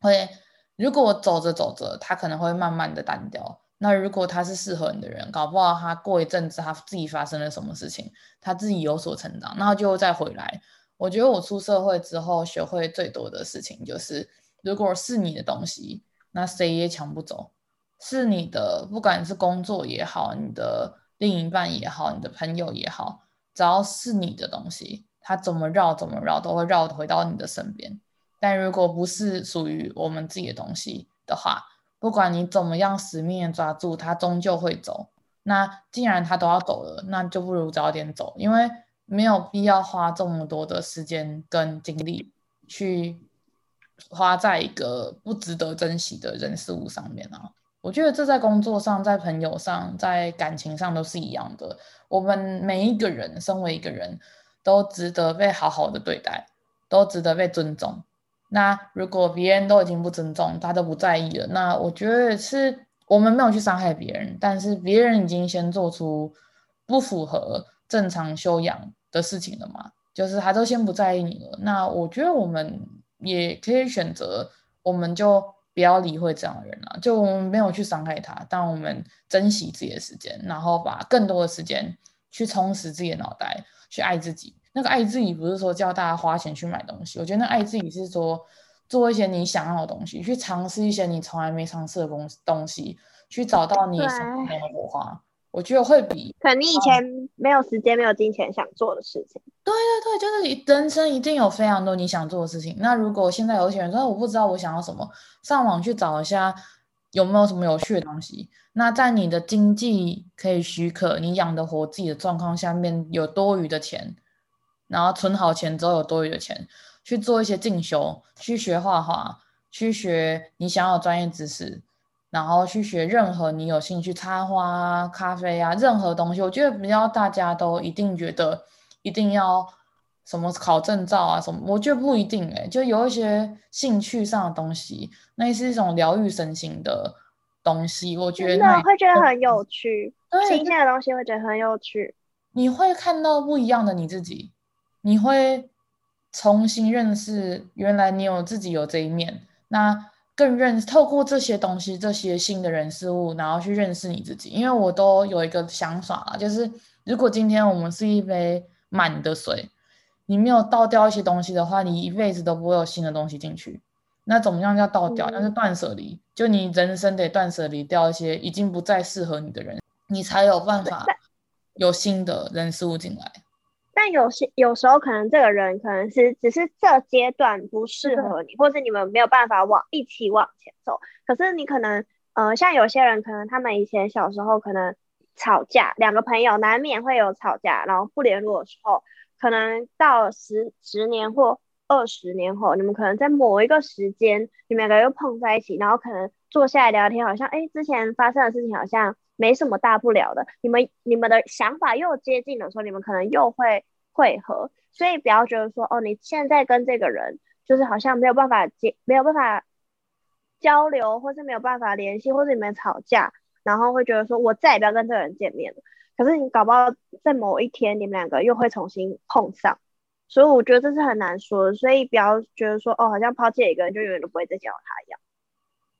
S1: 会如果走着走着，他可能会慢慢的淡掉。那如果他是适合你的人，搞不好他过一阵子他自己发生了什么事情，他自己有所成长，然后就再回来。我觉得我出社会之后学会最多的事情就是，如果是你的东西，那谁也抢不走。是你的，不管是工作也好，你的另一半也好，你的朋友也好。只要是你的东西，它怎么绕怎么绕都会绕回到你的身边。但如果不是属于我们自己的东西的话，不管你怎么样死命抓住它，终究会走。那既然它都要走了，那就不如早点走，因为没有必要花这么多的时间跟精力去花在一个不值得珍惜的人事物上面啊。我觉得这在工作上、在朋友上、在感情上都是一样的。我们每一个人，身为一个人，都值得被好好的对待，都值得被尊重。那如果别人都已经不尊重，他都不在意了，那我觉得是我们没有去伤害别人，但是别人已经先做出不符合正常修养的事情了嘛，就是他都先不在意你了。那我觉得我们也可以选择，我们就。不要理会这样的人了，就我们没有去伤害他，但我们珍惜自己的时间，然后把更多的时间去充实自己的脑袋，去爱自己。那个爱自己不是说叫大家花钱去买东西，我觉得那爱自己是说做一些你想要的东西，去尝试一些你从来没尝试的东东西，去找到你想要的火花。我觉得会比
S2: 可能你以前没有时间、没有金钱想做的事情。
S1: 对对对，就是你人生一定有非常多你想做的事情。那如果现在有些人说我不知道我想要什么，上网去找一下有没有什么有趣的东西。那在你的经济可以许可、你养得活自己的状况下面，有多余的钱，然后存好钱之后有多余的钱，去做一些进修，去学画画，去学你想要的专业知识，然后去学任何你有兴趣插花啊、咖啡啊，任何东西。我觉得不要大家都一定觉得一定要什么考证照啊什么，我觉得不一定哎、欸，就有一些兴趣上的东西，那是一种疗愈身心的东西。我觉得那
S2: 会觉得很有趣，新鲜的东西会觉得很有趣。
S1: 你会看到不一样的你自己，你会重新认识原来你有自己有这一面。那更认识，透过这些东西，这些新的人事物，然后去认识你自己。因为我都有一个想法啊，就是如果今天我们是一杯满的水，你没有倒掉一些东西的话，你一辈子都不会有新的东西进去。那怎么样叫倒掉？那、嗯、是断舍离，就你人生得断舍离掉一些已经不再适合你的人，你才有办法有新的人事物进来。
S2: 但有些有时候可能这个人可能是只是这阶段不适合你，或是你们没有办法往一起往前走。可是你可能呃，像有些人可能他们以前小时候可能吵架，两个朋友难免会有吵架，然后不联络的时候，可能到十十年或二十年后，你们可能在某一个时间，你们两个又碰在一起，然后可能坐下来聊天，好像哎，之前发生的事情好像。没什么大不了的，你们你们的想法又接近的时候，你们可能又会会合，所以不要觉得说哦，你现在跟这个人就是好像没有办法接，没有办法交流，或是没有办法联系，或者你们吵架，然后会觉得说我再也不要跟这个人见面了。可是你搞不好在某一天你们两个又会重新碰上，所以我觉得这是很难说，所以不要觉得说哦，好像抛弃一个人就永远都不会再见到他一样。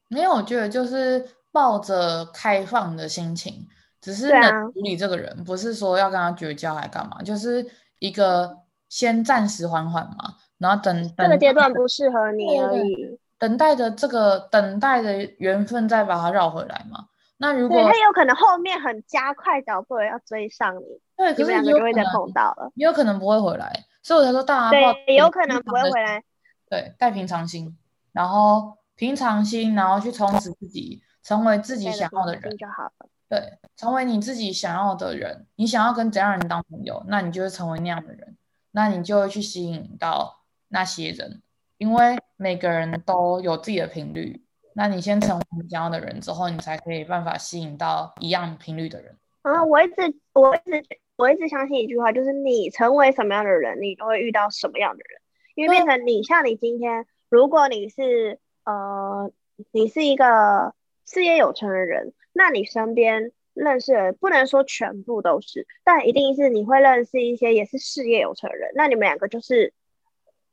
S1: 没有，我觉得就是。抱着开放的心情，只是能处理这个人，啊、不是说要跟他绝交还干嘛，就是一个先暂时缓缓嘛，然后等等
S2: 这个阶段不适合你而已，
S1: 等待着这个等待的缘分再把它绕回来嘛。那如果
S2: 他有可能后面很加快脚步要追上你，
S1: 对，可是两个就会再碰到了，也有可能不会回来，所以我才说大家
S2: 对，有可能不会回来，
S1: 对，带平常心，然后平常心，然后去充实自己。成为自己想要的人
S2: 就好了。
S1: 对，成为你自己想要的人。你想要跟怎样的人当朋友，那你就会成为那样的人。那你就会去吸引到那些人，因为每个人都有自己的频率。那你先成为你想要的人之后，你才可以办法吸引到一样频率的人。
S2: 啊，我一直，我一直，我一直相信一句话，就是你成为什么样的人，你都会遇到什么样的人。因为变成你，像你今天，如果你是呃，你是一个。事业有成的人，那你身边认识的不能说全部都是，但一定是你会认识一些也是事业有成的人。那你们两个就是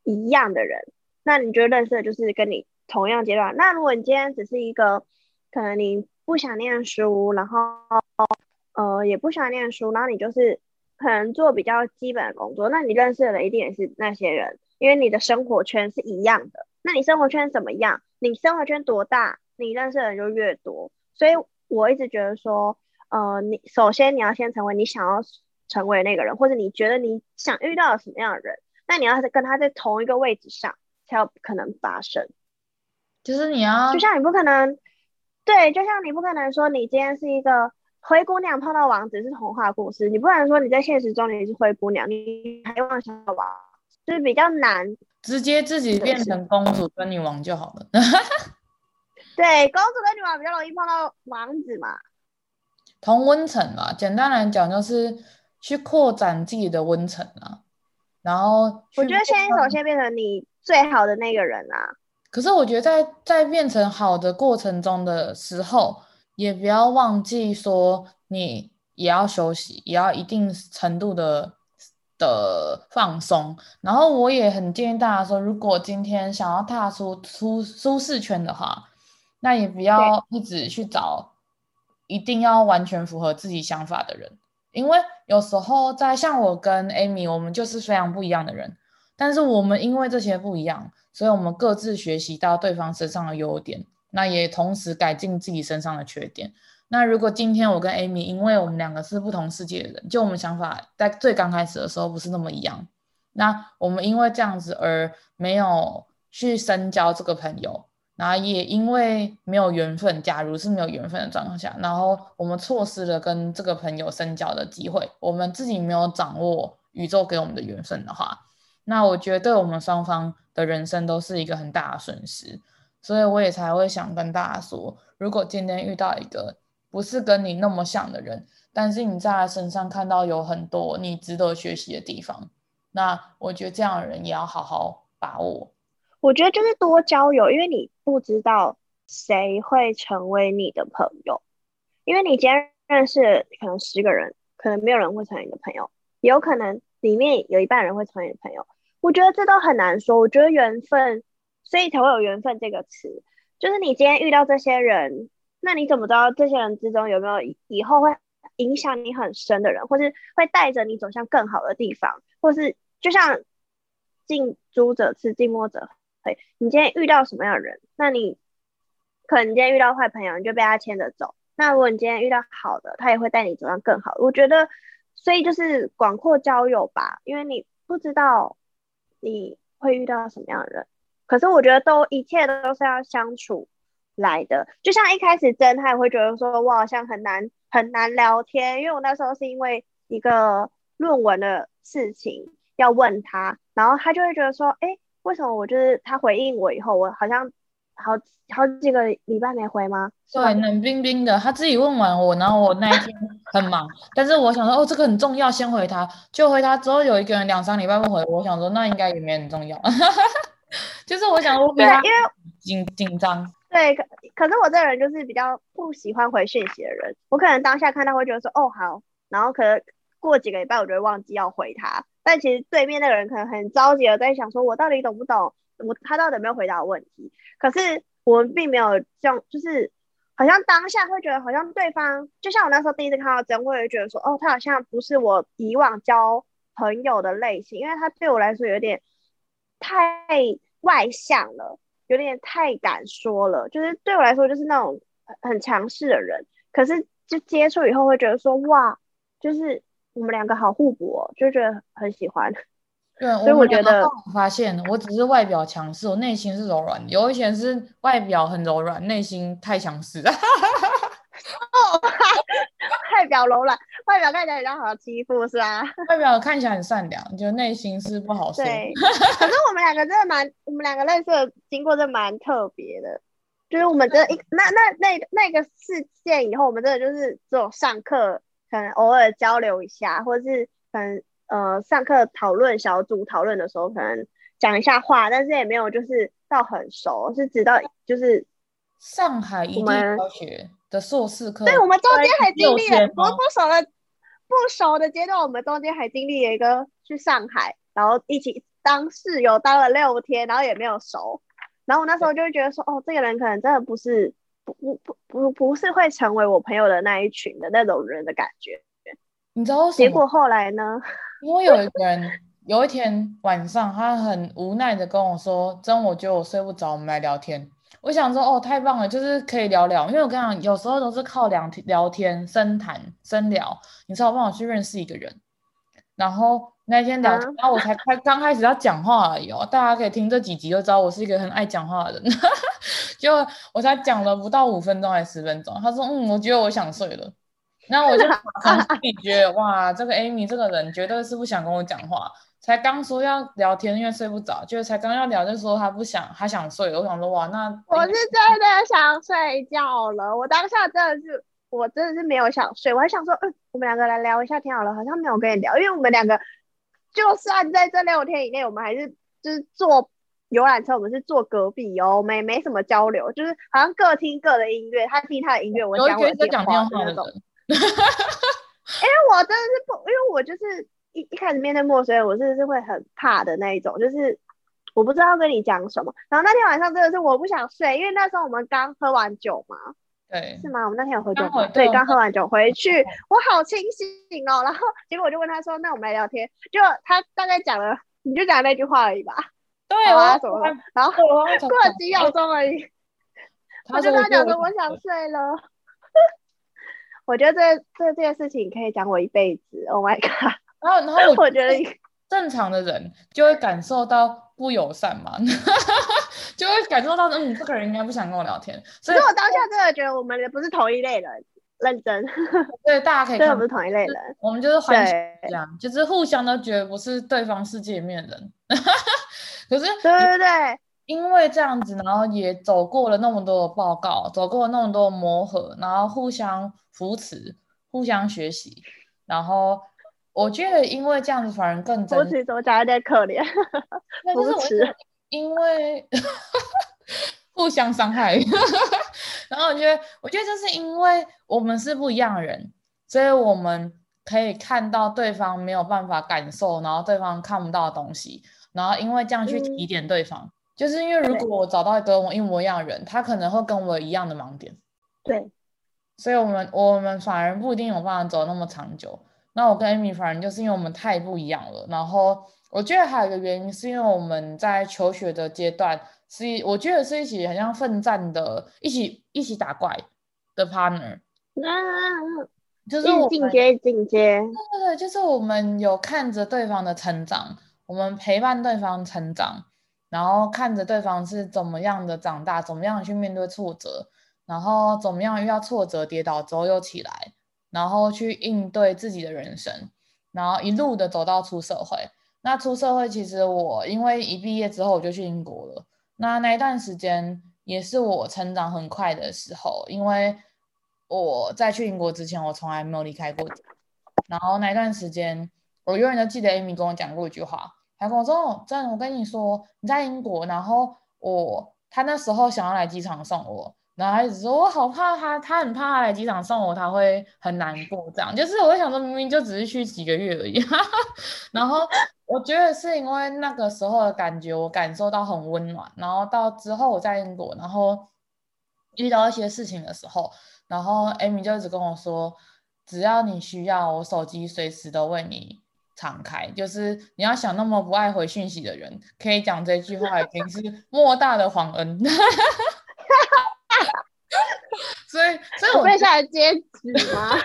S2: 一样的人，那你就认识的就是跟你同样阶段。那如果你今天只是一个可能你不想念书，然后呃也不想念书，然后你就是可能做比较基本的工作，那你认识的一定也是那些人，因为你的生活圈是一样的。那你生活圈怎么样？你生活圈多大？你认识的人就越多，所以我一直觉得说，呃，你首先你要先成为你想要成为那个人，或者你觉得你想遇到什么样的人，那你要是跟他在同一个位置上，才有可能发生。
S1: 就是你要，
S2: 就像你不可能，对，就像你不可能说你今天是一个灰姑娘碰到王子是童话故事，你不能说你在现实中你是灰姑娘，你还妄想王，就是比较难，
S1: 直接自己变成公主跟女王就好了。
S2: 对，公主跟女王比较容易碰到王子嘛。
S1: 同温层嘛，简单来讲就是去扩展自己的温层啊。然后
S2: 我觉得先首先变成你最好的那个人啊。
S1: 可是我觉得在在变成好的过程中的时候，也不要忘记说你也要休息，也要一定程度的的放松。然后我也很建议大家说，如果今天想要踏出出舒适圈的话。那也不要一直去找，一定要完全符合自己想法的人，因为有时候在像我跟 Amy，我们就是非常不一样的人，但是我们因为这些不一样，所以我们各自学习到对方身上的优点，那也同时改进自己身上的缺点。那如果今天我跟 Amy，因为我们两个是不同世界的人，就我们想法在最刚开始的时候不是那么一样，那我们因为这样子而没有去深交这个朋友。然后也因为没有缘分，假如是没有缘分的状况下，然后我们错失了跟这个朋友深交的机会，我们自己没有掌握宇宙给我们的缘分的话，那我觉得对我们双方的人生都是一个很大的损失，所以我也才会想跟大家说，如果今天遇到一个不是跟你那么像的人，但是你在他身上看到有很多你值得学习的地方，那我觉得这样的人也要好好把握。
S2: 我觉得就是多交友，因为你不知道谁会成为你的朋友，因为你今天认识可能十个人，可能没有人会成为你的朋友，也有可能里面有一半人会成为你的朋友。我觉得这都很难说。我觉得缘分，所以才会有缘分这个词。就是你今天遇到这些人，那你怎么知道这些人之中有没有以后会影响你很深的人，或是会带着你走向更好的地方，或是就像近朱者赤，近墨者你今天遇到什么样的人，那你可能今天遇到坏朋友，你就被他牵着走。那如果你今天遇到好的，他也会带你走向更好。我觉得，所以就是广阔交友吧，因为你不知道。你会遇到什么样的人？可是我觉得都一切都是要相处来的。就像一开始真他也会觉得说，我好像很难很难聊天，因为我那时候是因为一个论文的事情要问他，然后他就会觉得说，哎，为什么我就是他回应我以后，我好像好好几个礼拜没回吗？
S1: 对，冷冰冰的。他自己问完我，然后我那一天很忙，但是我想说，哦，这个很重要，先回他。就回他之后，有一个人两三礼拜不回，我想说，那应该也没很重要。就是我想我比他紧紧张。
S2: 对，可可是我这个人就是比较不喜欢回讯息的人。我可能当下看到会觉得说，哦好，然后可能过几个礼拜我就会忘记要回他。但其实对面那个人可能很着急的在想，说我到底懂不懂？我他到底有没有回答我问题？可是我们并没有这样，就是。好像当下会觉得，好像对方就像我那时候第一次看到真，会觉得说，哦，他好像不是我以往交朋友的类型，因为他对我来说有点太外向了，有点太敢说了，就是对我来说就是那种很强势的人。可是就接触以后会觉得说，哇，就是我们两个好互补哦，就觉得很喜欢。
S1: 对，所以我觉得我发现，我只是外表强势，我内心是柔软的。有一些人是外表很柔软，内心太强势了。
S2: 哦，外表柔软，外表看起来比较好欺负，是吧？
S1: 外表看起来很善良，就内心是不好说。
S2: 对，可是我们两个真的蛮，我们两个认识的经过真的蛮特别的。就是我们真的一那那那那个事件以后，我们真的就是只有上课可能偶尔交流一下，或者是可能。呃，上课讨论小组讨论的时候，可能讲一下话，但是也没有就是到很熟，是直到就是
S1: 上海一地教学的硕士课。
S2: 对，我们中间还经历了不不熟的不熟的阶段，我们中间还经历了一个去上海，然后一起当室友当了六天，然后也没有熟，然后我那时候就会觉得说，哦，这个人可能真的不是不不不不不是会成为我朋友的那一群的那种人的感觉。
S1: 你知道
S2: 结果后来呢？
S1: 因为有一个人，有一天晚上，他很无奈的跟我说：“真，我觉得我睡不着，我们来聊天。”我想说：“哦，太棒了，就是可以聊聊。”因为我跟你讲，有时候都是靠聊天、聊天、深谈、深聊，你才有办法去认识一个人。然后那天聊天，然后我才开刚开始要讲话而已哦，大家可以听这几集就知道我是一个很爱讲话的人。就我才讲了不到五分钟还是十分钟，他说：“嗯，我觉得我想睡了。”那我就自己觉得哇，这个 Amy 这个人绝对是不想跟我讲话。才刚说要聊天，因为睡不着，就才刚要聊，就说他不想，他想睡。我想说哇，那
S2: 我是真的想睡觉了。我当下真的是，我真的是没有想睡。我还想说，嗯，我们两个来聊一下天好了，好像没有跟你聊，因为我们两个就算在这六天以内，我们还是就是坐游览车，我们是坐隔壁哦，没没什么交流，就是好像各听各的音乐，他听他的音乐，我讲我的电话那种。因为我真的是不，因为我就是一一开始面对陌生人，我真的是会很怕的那一种，就是我不知道跟你讲什么。然后那天晚上真的是我不想睡，因为那时候我们刚喝完酒嘛，
S1: 对，
S2: 是吗？我们那天有喝酒吗？对，刚喝完酒回去，我好清醒哦。然后结果我就问他说：“那我们来聊天。”就他大概讲了，你就讲那句话而已吧。
S1: 对，
S2: 我怎么了？然后过了几秒钟而已，我就跟他讲说：“我想睡了。”我觉得这这这件事情可以讲我一辈子。Oh my god！
S1: 然后然后我觉得正常的人就会感受到不友善嘛，就会感受到嗯，这个人应该不想跟我聊天。所以我
S2: 当下真的觉得我们不是同一类人。认真。
S1: 对，大家可以看。
S2: 这不是同一类人。
S1: 我们就是欢喜这样，就是互相都觉得不是对方世界面人。可是，
S2: 对对对，
S1: 因为这样子，然后也走过了那么多的报告，走过了那么多的磨合，然后互相扶持，互相学习，然后我觉得，因为这样子反而更真。
S2: 扶持怎么讲有点可怜？扶持，
S1: 因为 互相伤害。然后我觉得，我觉得就是因为我们是不一样的人，所以我们可以看到对方没有办法感受，然后对方看不到的东西。然后因为这样去提点对方，嗯、就是因为如果我找到一个我一模一样的人，他可能会跟我一样的盲点。
S2: 对，
S1: 所以我们我们反而不一定有办法走那么长久。那我跟 Amy 反而就是因为我们太不一样了。然后我觉得还有一个原因是因为我们在求学的阶段是，我觉得是一起很像奋战的，一起一起打怪的 partner。
S2: 嗯，就是进阶进阶。对
S1: 对对，就是我们有看着对方的成长。我们陪伴对方成长，然后看着对方是怎么样的长大，怎么样去面对挫折，然后怎么样遇到挫折跌倒之后又起来，然后去应对自己的人生，然后一路的走到出社会。那出社会其实我因为一毕业之后我就去英国了，那那一段时间也是我成长很快的时候，因为我在去英国之前我从来没有离开过，然后那一段时间我永远都记得 Amy 跟我讲过一句话。还跟我说，真的，我跟你说，你在英国，然后我他那时候想要来机场送我，然后他一直说我好怕他，他很怕他来机场送我，他会很难过。这样就是我想说，明明就只是去几个月而已。然后我觉得是因为那个时候的感觉，我感受到很温暖。然后到之后我在英国，然后遇到一些事情的时候，然后 Amy 就一直跟我说，只要你需要，我手机随时都为你。敞开，就是你要想那么不爱回讯息的人，可以讲这句话已经是莫大的皇恩。所以，所以我
S2: 被下来接旨吗？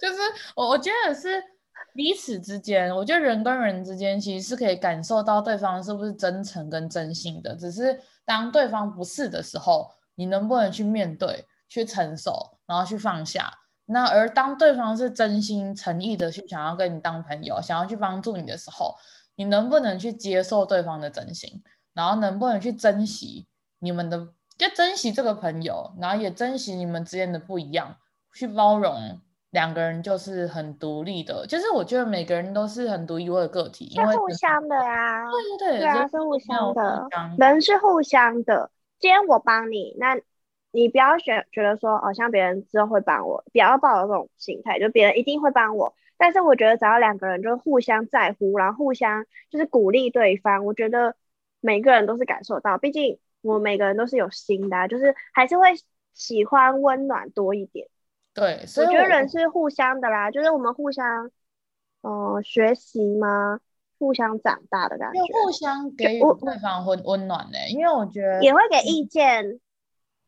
S1: 就，就是我，我觉得是彼此之间，我觉得人跟人之间其实是可以感受到对方是不是真诚跟真心的，只是当对方不是的时候，你能不能去面对、去承受，然后去放下。那而当对方是真心诚意的去想要跟你当朋友，想要去帮助你的时候，你能不能去接受对方的真心？然后能不能去珍惜你们的，就珍惜这个朋友，然后也珍惜你们之间的不一样，去包容两个人就是很独立的。就是我觉得每个人都是很独一无二的个体，因为
S2: 是互相的、啊。
S1: 对对对，
S2: 对啊，是互相的，人是互相的。今天我帮你，那。你不要选觉得说，好像别人之后会帮我，不要抱有这种心态，就别人一定会帮我。但是我觉得，只要两个人就是互相在乎，然后互相就是鼓励对方，我觉得每个人都是感受到。毕竟我们每个人都是有心的啊，就是还是会喜欢温暖多一点。
S1: 对，所以我，
S2: 我觉得人是互相的啦，就是我们互相，呃，学习吗？互相长大的感觉，
S1: 互相给予对方温温暖的，因为我觉得
S2: 也会给意见。嗯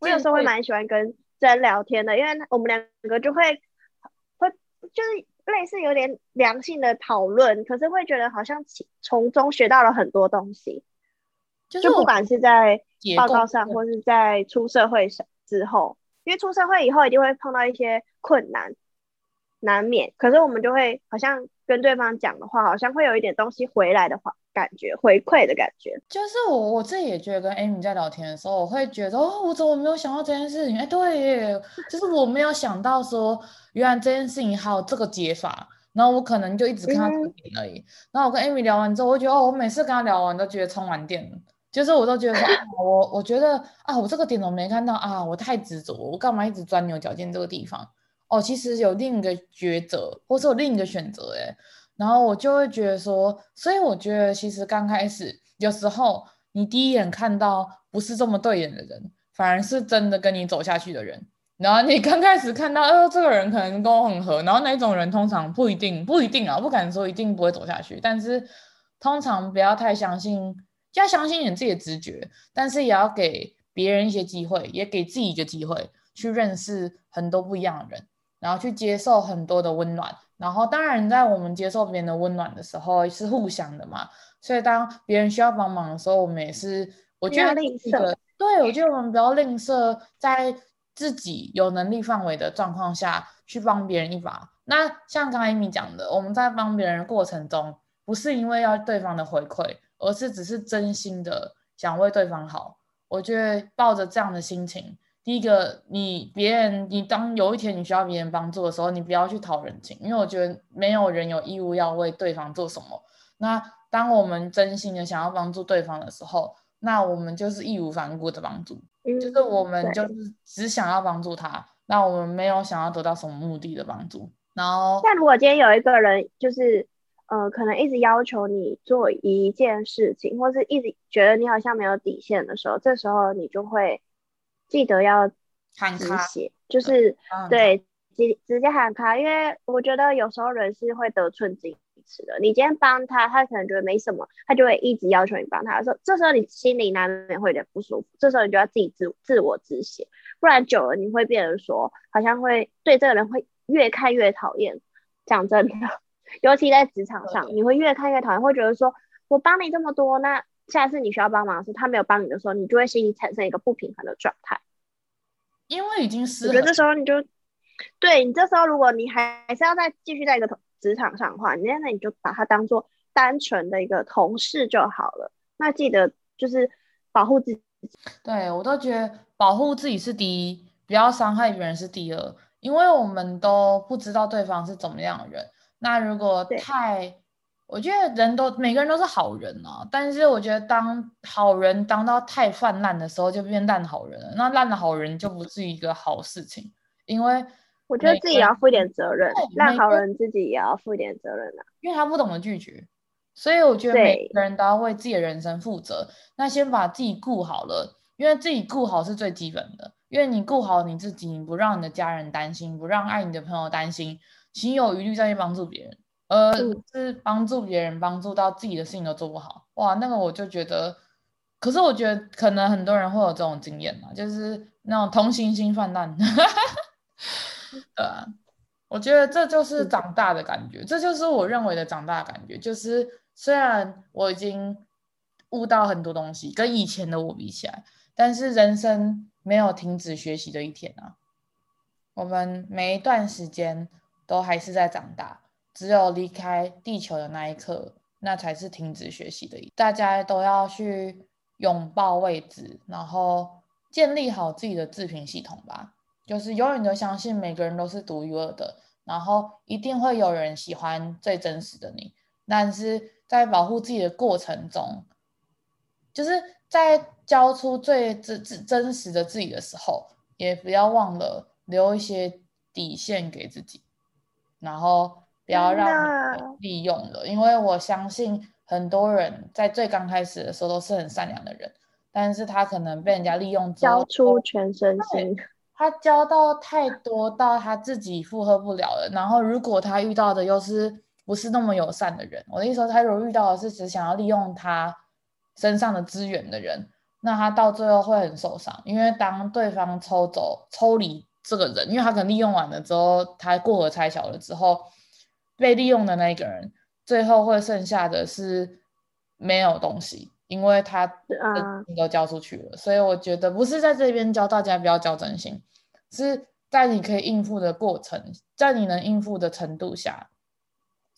S2: 我有时候会蛮喜欢跟真聊天的，因为我们两个就会会就是类似有点良性的讨论，可是会觉得好像从中学到了很多东西，就是不管是在报告上或是在出社会上之后，因为出社会以后一定会碰到一些困难，难免，可是我们就会好像跟对方讲的话，好像会有一点东西回来的话。感觉回馈的感觉，
S1: 就是我我自己也觉得跟 Amy 在聊天的时候，我会觉得哦，我怎么没有想到这件事情？哎，对耶，就是我没有想到说，原来这件事情还有这个解法。然后我可能就一直看他这个点而已。嗯、然后我跟 Amy 聊完之后，我觉得哦，我每次跟他聊完都觉得充完电，就是我都觉得，我我觉得啊，我这个点我没看到啊，我太执着，我干嘛一直钻牛角尖这个地方？哦，其实有另一个抉择，或是有另一个选择，哎。然后我就会觉得说，所以我觉得其实刚开始有时候你第一眼看到不是这么对眼的人，反而是真的跟你走下去的人。然后你刚开始看到，呃，这个人可能跟我很合，然后那种人通常不一定，不一定啊，不敢说一定不会走下去，但是通常不要太相信，要相信你自己的直觉，但是也要给别人一些机会，也给自己一个机会去认识很多不一样的人，然后去接受很多的温暖。然后，当然，在我们接受别人的温暖的时候，是互相的嘛。所以，当别人需要帮忙的时候，我们也是，我觉得吝啬，对，我觉得我们不要吝啬，在自己有能力范围的状况下去帮别人一把。那像刚才 Amy 讲的，我们在帮别人的过程中，不是因为要对方的回馈，而是只是真心的想为对方好。我觉得抱着这样的心情，第一个，你别人，你当有一天你需要别人帮助的时候，你不要去讨人情，因为我觉得没有人有义务要为对方做什么。那当我们真心的想要帮助对方的时候，那我们就是义无反顾的帮助，嗯、就是我们就是只想要帮助他，那我们没有想要得到什么目的的帮助。然后，
S2: 但如果今天有一个人就是呃，可能一直要求你做一件事情，或是一直觉得你好像没有底线的时候，这时候你就会记得要
S1: 喊卡，
S2: 就是对直直接喊卡，因为我觉得有时候人是会得寸进尺的。你今天帮他，他可能觉得没什么，他就会一直要求你帮他说，这时候你心里难免会有点不舒服。这时候你就要自己自自我止血，不然久了你会变成说，好像会对这个人会越看越讨厌。讲真的，尤其在职场上，你会越看越讨厌，会觉得说我帮你这么多，那下次你需要帮忙的时候，他没有帮你的时候，你就会心里产生一个不平衡的状态。
S1: 因为已经是，
S2: 我觉得这时候你就，对你这时候如果你还还是要再继续在一个头。职场上的话，你那你就把它当做单纯的一个同事就好了。那记得就是保护自己。
S1: 对，我都觉得保护自己是第一，不要伤害别人是第二。因为我们都不知道对方是怎么样的人。那如果太，我觉得人都每个人都是好人啊，但是我觉得当好人当到太泛滥的时候，就变烂好人了。那烂的好人就不是一个好事情，因为。
S2: 我觉得自己也要负一点责任，烂好人自己也要负一点责任啊。
S1: 因为他不懂得拒绝，所以我觉得每个人都要为自己的人生负责。那先把自己顾好了，因为自己顾好是最基本的。因为你顾好你自己，你不让你的家人担心，不让爱你的朋友担心，心有余力再去帮助别人，而是帮助别人帮助到自己的事情都做不好，哇，那个我就觉得。可是我觉得可能很多人会有这种经验嘛，就是那种同情心泛滥。对啊，我觉得这就是长大的感觉，这就是我认为的长大的感觉。就是虽然我已经悟到很多东西，跟以前的我比起来，但是人生没有停止学习的一天啊。我们每一段时间都还是在长大，只有离开地球的那一刻，那才是停止学习的。大家都要去拥抱未知，然后建立好自己的自评系统吧。就是永远都相信每个人都是独一无二的，然后一定会有人喜欢最真实的你。但是在保护自己的过程中，就是在交出最真真真实的自己的时候，也不要忘了留一些底线给自己，然后不要让你利用了。因为我相信很多人在最刚开始的时候都是很善良的人，但是他可能被人家利用之后，交
S2: 出全身心。
S1: 他交到太多到他自己负荷不了了，然后如果他遇到的又是不是那么友善的人，我的意思说，他如果遇到的是只想要利用他身上的资源的人，那他到最后会很受伤，因为当对方抽走、抽离这个人，因为他可能利用完了之后，他过河拆桥了之后，被利用的那一个人，最后会剩下的是没有东西。因为他都交出去了，所以我觉得不是在这边教大家不要交真心，是在你可以应付的过程，在你能应付的程度下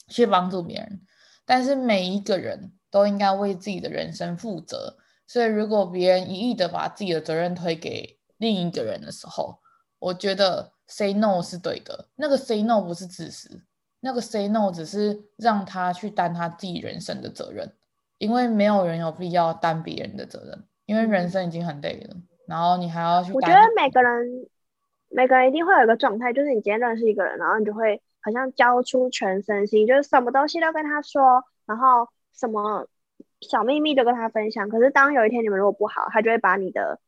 S1: 去帮助别人。但是每一个人都应该为自己的人生负责，所以如果别人一意的把自己的责任推给另一个人的时候，我觉得 say no 是对的。那个 say no 不是自私，那个 say no 只是让他去担他自己人生的责任。因为没有人有必要担别人的责任，因为人生已经很累了，然后你还要去。
S2: 我觉得每个人，每个人一定会有一个状态，就是你今天认识一个人，然后你就会好像交出全身心，就是什么东西都跟他说，然后什么小秘密都跟他分享。可是当有一天你们如果不好，他就会把你的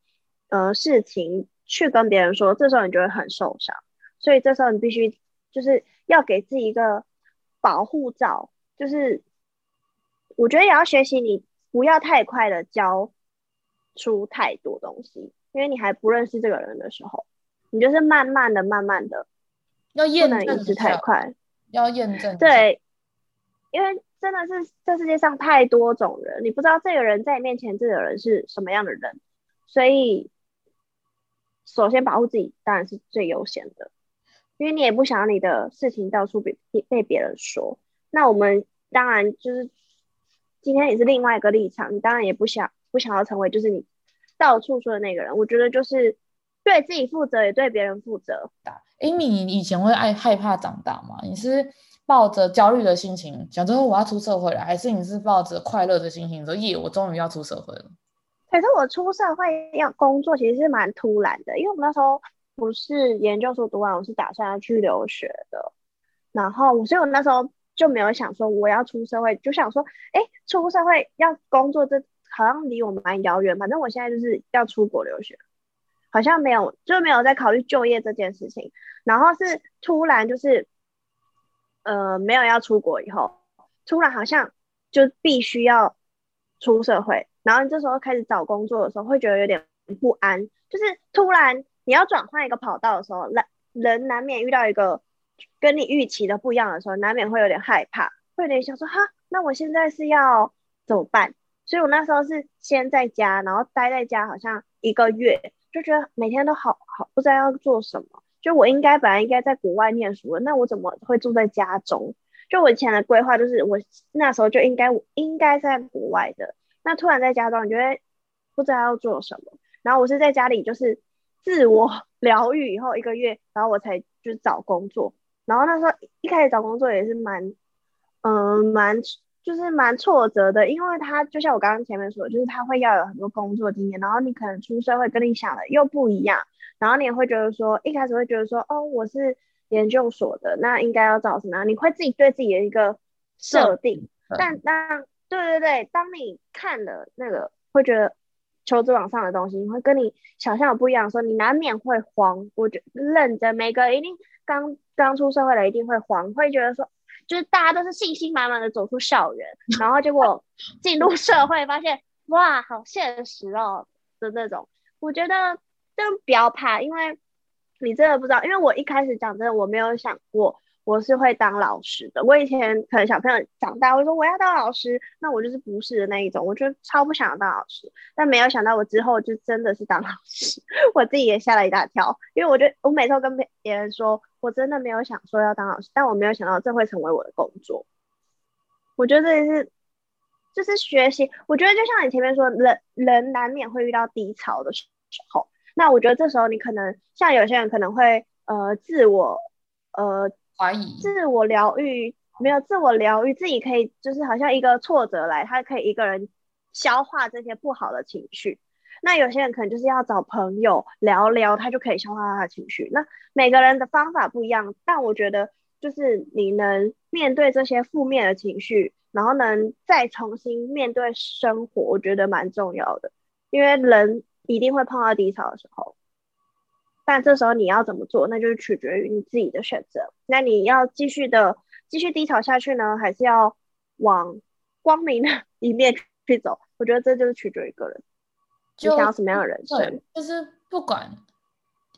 S2: 呃事情去跟别人说，这时候你就会很受伤。所以这时候你必须就是要给自己一个保护罩，就是。我觉得也要学习，你不要太快的交出太多东西，因为你还不认识这个人的时候，你就是慢慢的、慢慢的，
S1: 要
S2: 验证，一直太快，
S1: 要验证。
S2: 对，因为真的是这世界上太多种人，你不知道这个人在你面前这个人是什么样的人，所以首先保护自己当然是最优先的，因为你也不想你的事情到处被被别人说。那我们当然就是今天也是另外一个立场，你当然也不想不想要成为就是你到处说的那个人。我觉得就是对自己负责，也对别人负责。
S1: Amy，你以前会爱害怕长大吗？你是抱着焦虑的心情想说我要出社会了，还是你是抱着快乐的心情说耶，我终于要出社会了？
S2: 可是我出社会要工作，其实是蛮突然的，因为我们那时候不是研究所读完，我是打算要去留学的，然后所以我那时候就没有想说我要出社会，就想说，哎，出社会要工作，这好像离我们蛮遥远。反正我现在就是要出国留学。好像没有，就没有在考虑就业这件事情。然后是突然就是，呃，没有要出国以后，突然好像就必须要出社会。然后你这时候开始找工作的时候，会觉得有点不安。就是突然你要转换一个跑道的时候，人人难免遇到一个跟你预期的不一样的时候，难免会有点害怕，会有点想说哈，那我现在是要怎么办？所以我那时候是先在家，然后待在家，好像一个月。就觉得每天都好好不知道要做什么，就我应该本来应该在国外念书的，那我怎么会住在家中？就我以前的规划就是我那时候就应该应该在国外的，那突然在家中，你就会不知道要做什么。然后我是在家里就是自我疗愈以后一个月，然后我才就是找工作。然后那时候一开始找工作也是蛮嗯蛮。就是蛮挫折的，因为他就像我刚刚前面说的，就是他会要有很多工作经验，然后你可能出社会跟你想的又不一样，然后你也会觉得说，一开始会觉得说，哦，我是研究所的，那应该要找什么样？你会自己对自己的一个设定，但当对对对，当你看了那个会觉得求职网上的东西，你会跟你想象的不一样的时候，你难免会慌。我觉得认真，每个一定刚刚出社会的一定会慌，会觉得说。就是大家都是信心满满的走出校园，然后结果 进入社会，发现哇，好现实哦的那种。我觉得真不要怕，因为你真的不知道。因为我一开始讲真的，我没有想过我是会当老师的。我以前可能小朋友长大，会说我要当老师，那我就是不是的那一种，我就超不想要当老师。但没有想到我之后就真的是当老师，我自己也吓了一大跳，因为我觉得我每次都跟别人说。我真的没有想说要当老师，但我没有想到这会成为我的工作。我觉得这是，就是学习。我觉得就像你前面说，人人难免会遇到低潮的时候。那我觉得这时候你可能像有些人可能会呃自我呃怀疑、自我疗愈，没有自我疗愈，自己可以就是好像一个挫折来，他可以一个人消化这些不好的情绪。那有些人可能就是要找朋友聊聊，他就可以消化他的情绪。那每个人的方法不一样，但我觉得就是你能面对这些负面的情绪，然后能再重新面对生活，我觉得蛮重要的。因为人一定会碰到低潮的时候，但这时候你要怎么做，那就是取决于你自己的选择。那你要继续的继续低潮下去呢，还是要往光明的 一面去走？我觉得这就是取决于个人。就想要什么样的人生？
S1: 就是不管，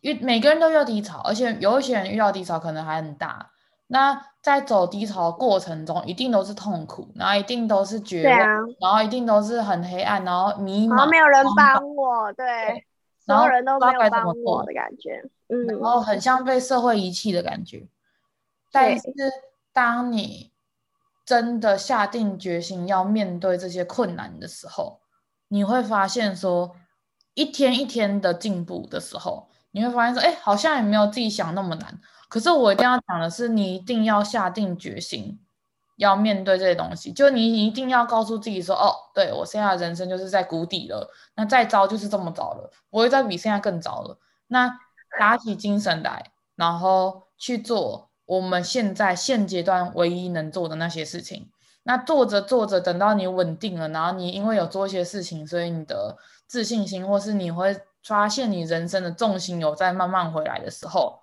S1: 遇每个人都遇到低潮，而且有一些人遇到低潮可能还很大。那在走低潮的过程中，一定都是痛苦，然后一定都是绝望，啊、然后一定都是很黑暗，然后迷茫，
S2: 没有人帮我，对，对所有人都没有帮我的感觉，嗯，
S1: 然后很像被社会遗弃的感觉。但是当你真的下定决心要面对这些困难的时候，你会发现说，一天一天的进步的时候，你会发现说，哎，好像也没有自己想那么难。可是我一定要讲的是，你一定要下定决心，要面对这些东西。就你一定要告诉自己说，哦，对，我现在人生就是在谷底了，那再糟就是这么糟了，不会再比现在更糟了。那打起精神来，然后去做我们现在现阶段唯一能做的那些事情。那做着做着，等到你稳定了，然后你因为有做一些事情，所以你的自信心，或是你会发现你人生的重心有在慢慢回来的时候，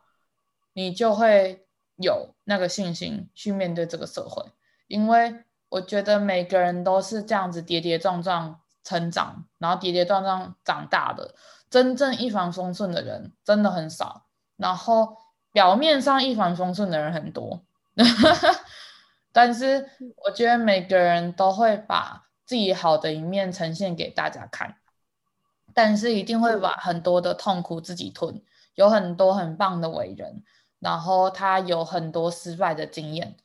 S1: 你就会有那个信心去面对这个社会。因为我觉得每个人都是这样子跌跌撞撞成长，然后跌跌撞撞长大的，真正一帆风顺的人真的很少，然后表面上一帆风顺的人很多。但是我觉得每个人都会把自己好的一面呈现给大家看，但是一定会把很多的痛苦自己吞。有很多很棒的伟人，然后他有很多失败的经验，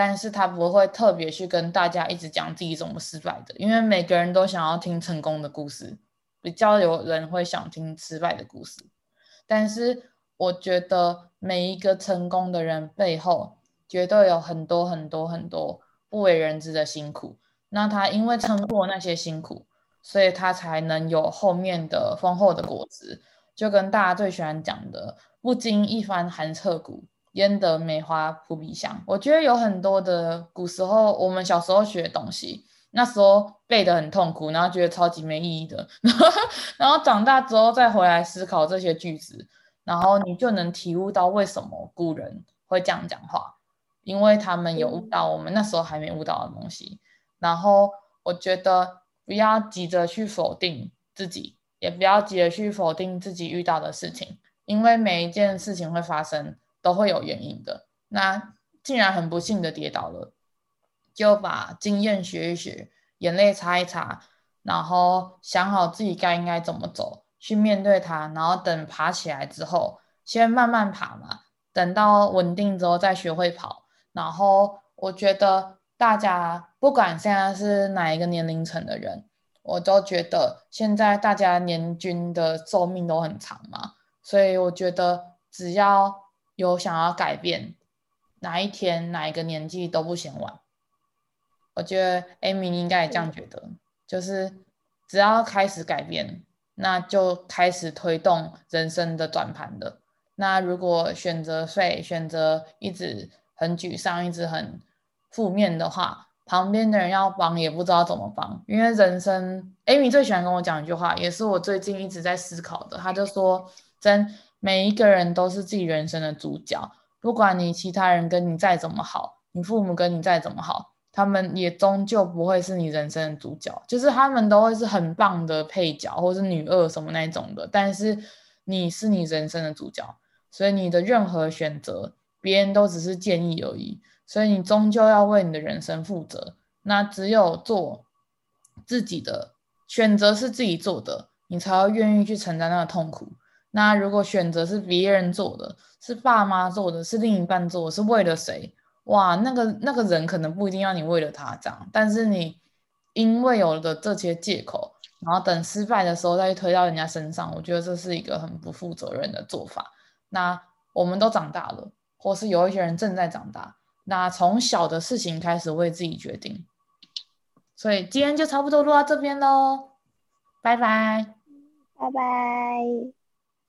S1: 但是他不会特别去跟大家一直讲自己怎么失败的，因为每个人都想要听成功的故事，比较有人会想听失败的故事。但是我觉得每一个成功的人背后，绝对有很多很多很多不为人知的辛苦。那他因为撑过那些辛苦，所以他才能有后面的丰厚的果子。就跟大家最喜欢讲的“不经一番寒彻骨，焉得梅花扑鼻香”。我觉得有很多的古时候，我们小时候学的东西，那时候背得很痛苦，然后觉得超级没意义的，然后长大之后再回来思考这些句子，然后你就能体悟到为什么古人会这样讲话，因为他们有悟到我们那时候还没悟到的东西。然后我觉得不要急着去否定自己。也不要急着去否定自己遇到的事情，因为每一件事情会发生都会有原因的。那既然很不幸的跌倒了，就把经验学一学，眼泪擦一擦，然后想好自己该应该怎么走，去面对它。然后等爬起来之后，先慢慢爬嘛，等到稳定之后再学会跑。然后我觉得大家不管现在是哪一个年龄层的人。我都觉得现在大家年均的寿命都很长嘛，所以我觉得只要有想要改变，哪一天哪一个年纪都不嫌晚。我觉得 Amy 应该也这样觉得，就是只要开始改变，那就开始推动人生的转盘的。那如果选择废，选择一直很沮丧，一直很负面的话，旁边的人要帮也不知道怎么帮，因为人生，Amy 最喜欢跟我讲一句话，也是我最近一直在思考的。他就说，真每一个人都是自己人生的主角，不管你其他人跟你再怎么好，你父母跟你再怎么好，他们也终究不会是你人生的主角，就是他们都会是很棒的配角或是女二什么那种的，但是你是你人生的主角，所以你的任何选择，别人都只是建议而已。所以你终究要为你的人生负责，那只有做自己的选择是自己做的，你才会愿意去承担那个痛苦。那如果选择是别人做的，是爸妈做的，是另一半做的，是为了谁？哇，那个那个人可能不一定要你为了他这样，但是你因为有了这些借口，然后等失败的时候再去推到人家身上，我觉得这是一个很不负责任的做法。那我们都长大了，或是有一些人正在长大。那从小的事情开始为自己决定，所以今天就差不多录到这边喽，拜拜，
S2: 拜拜，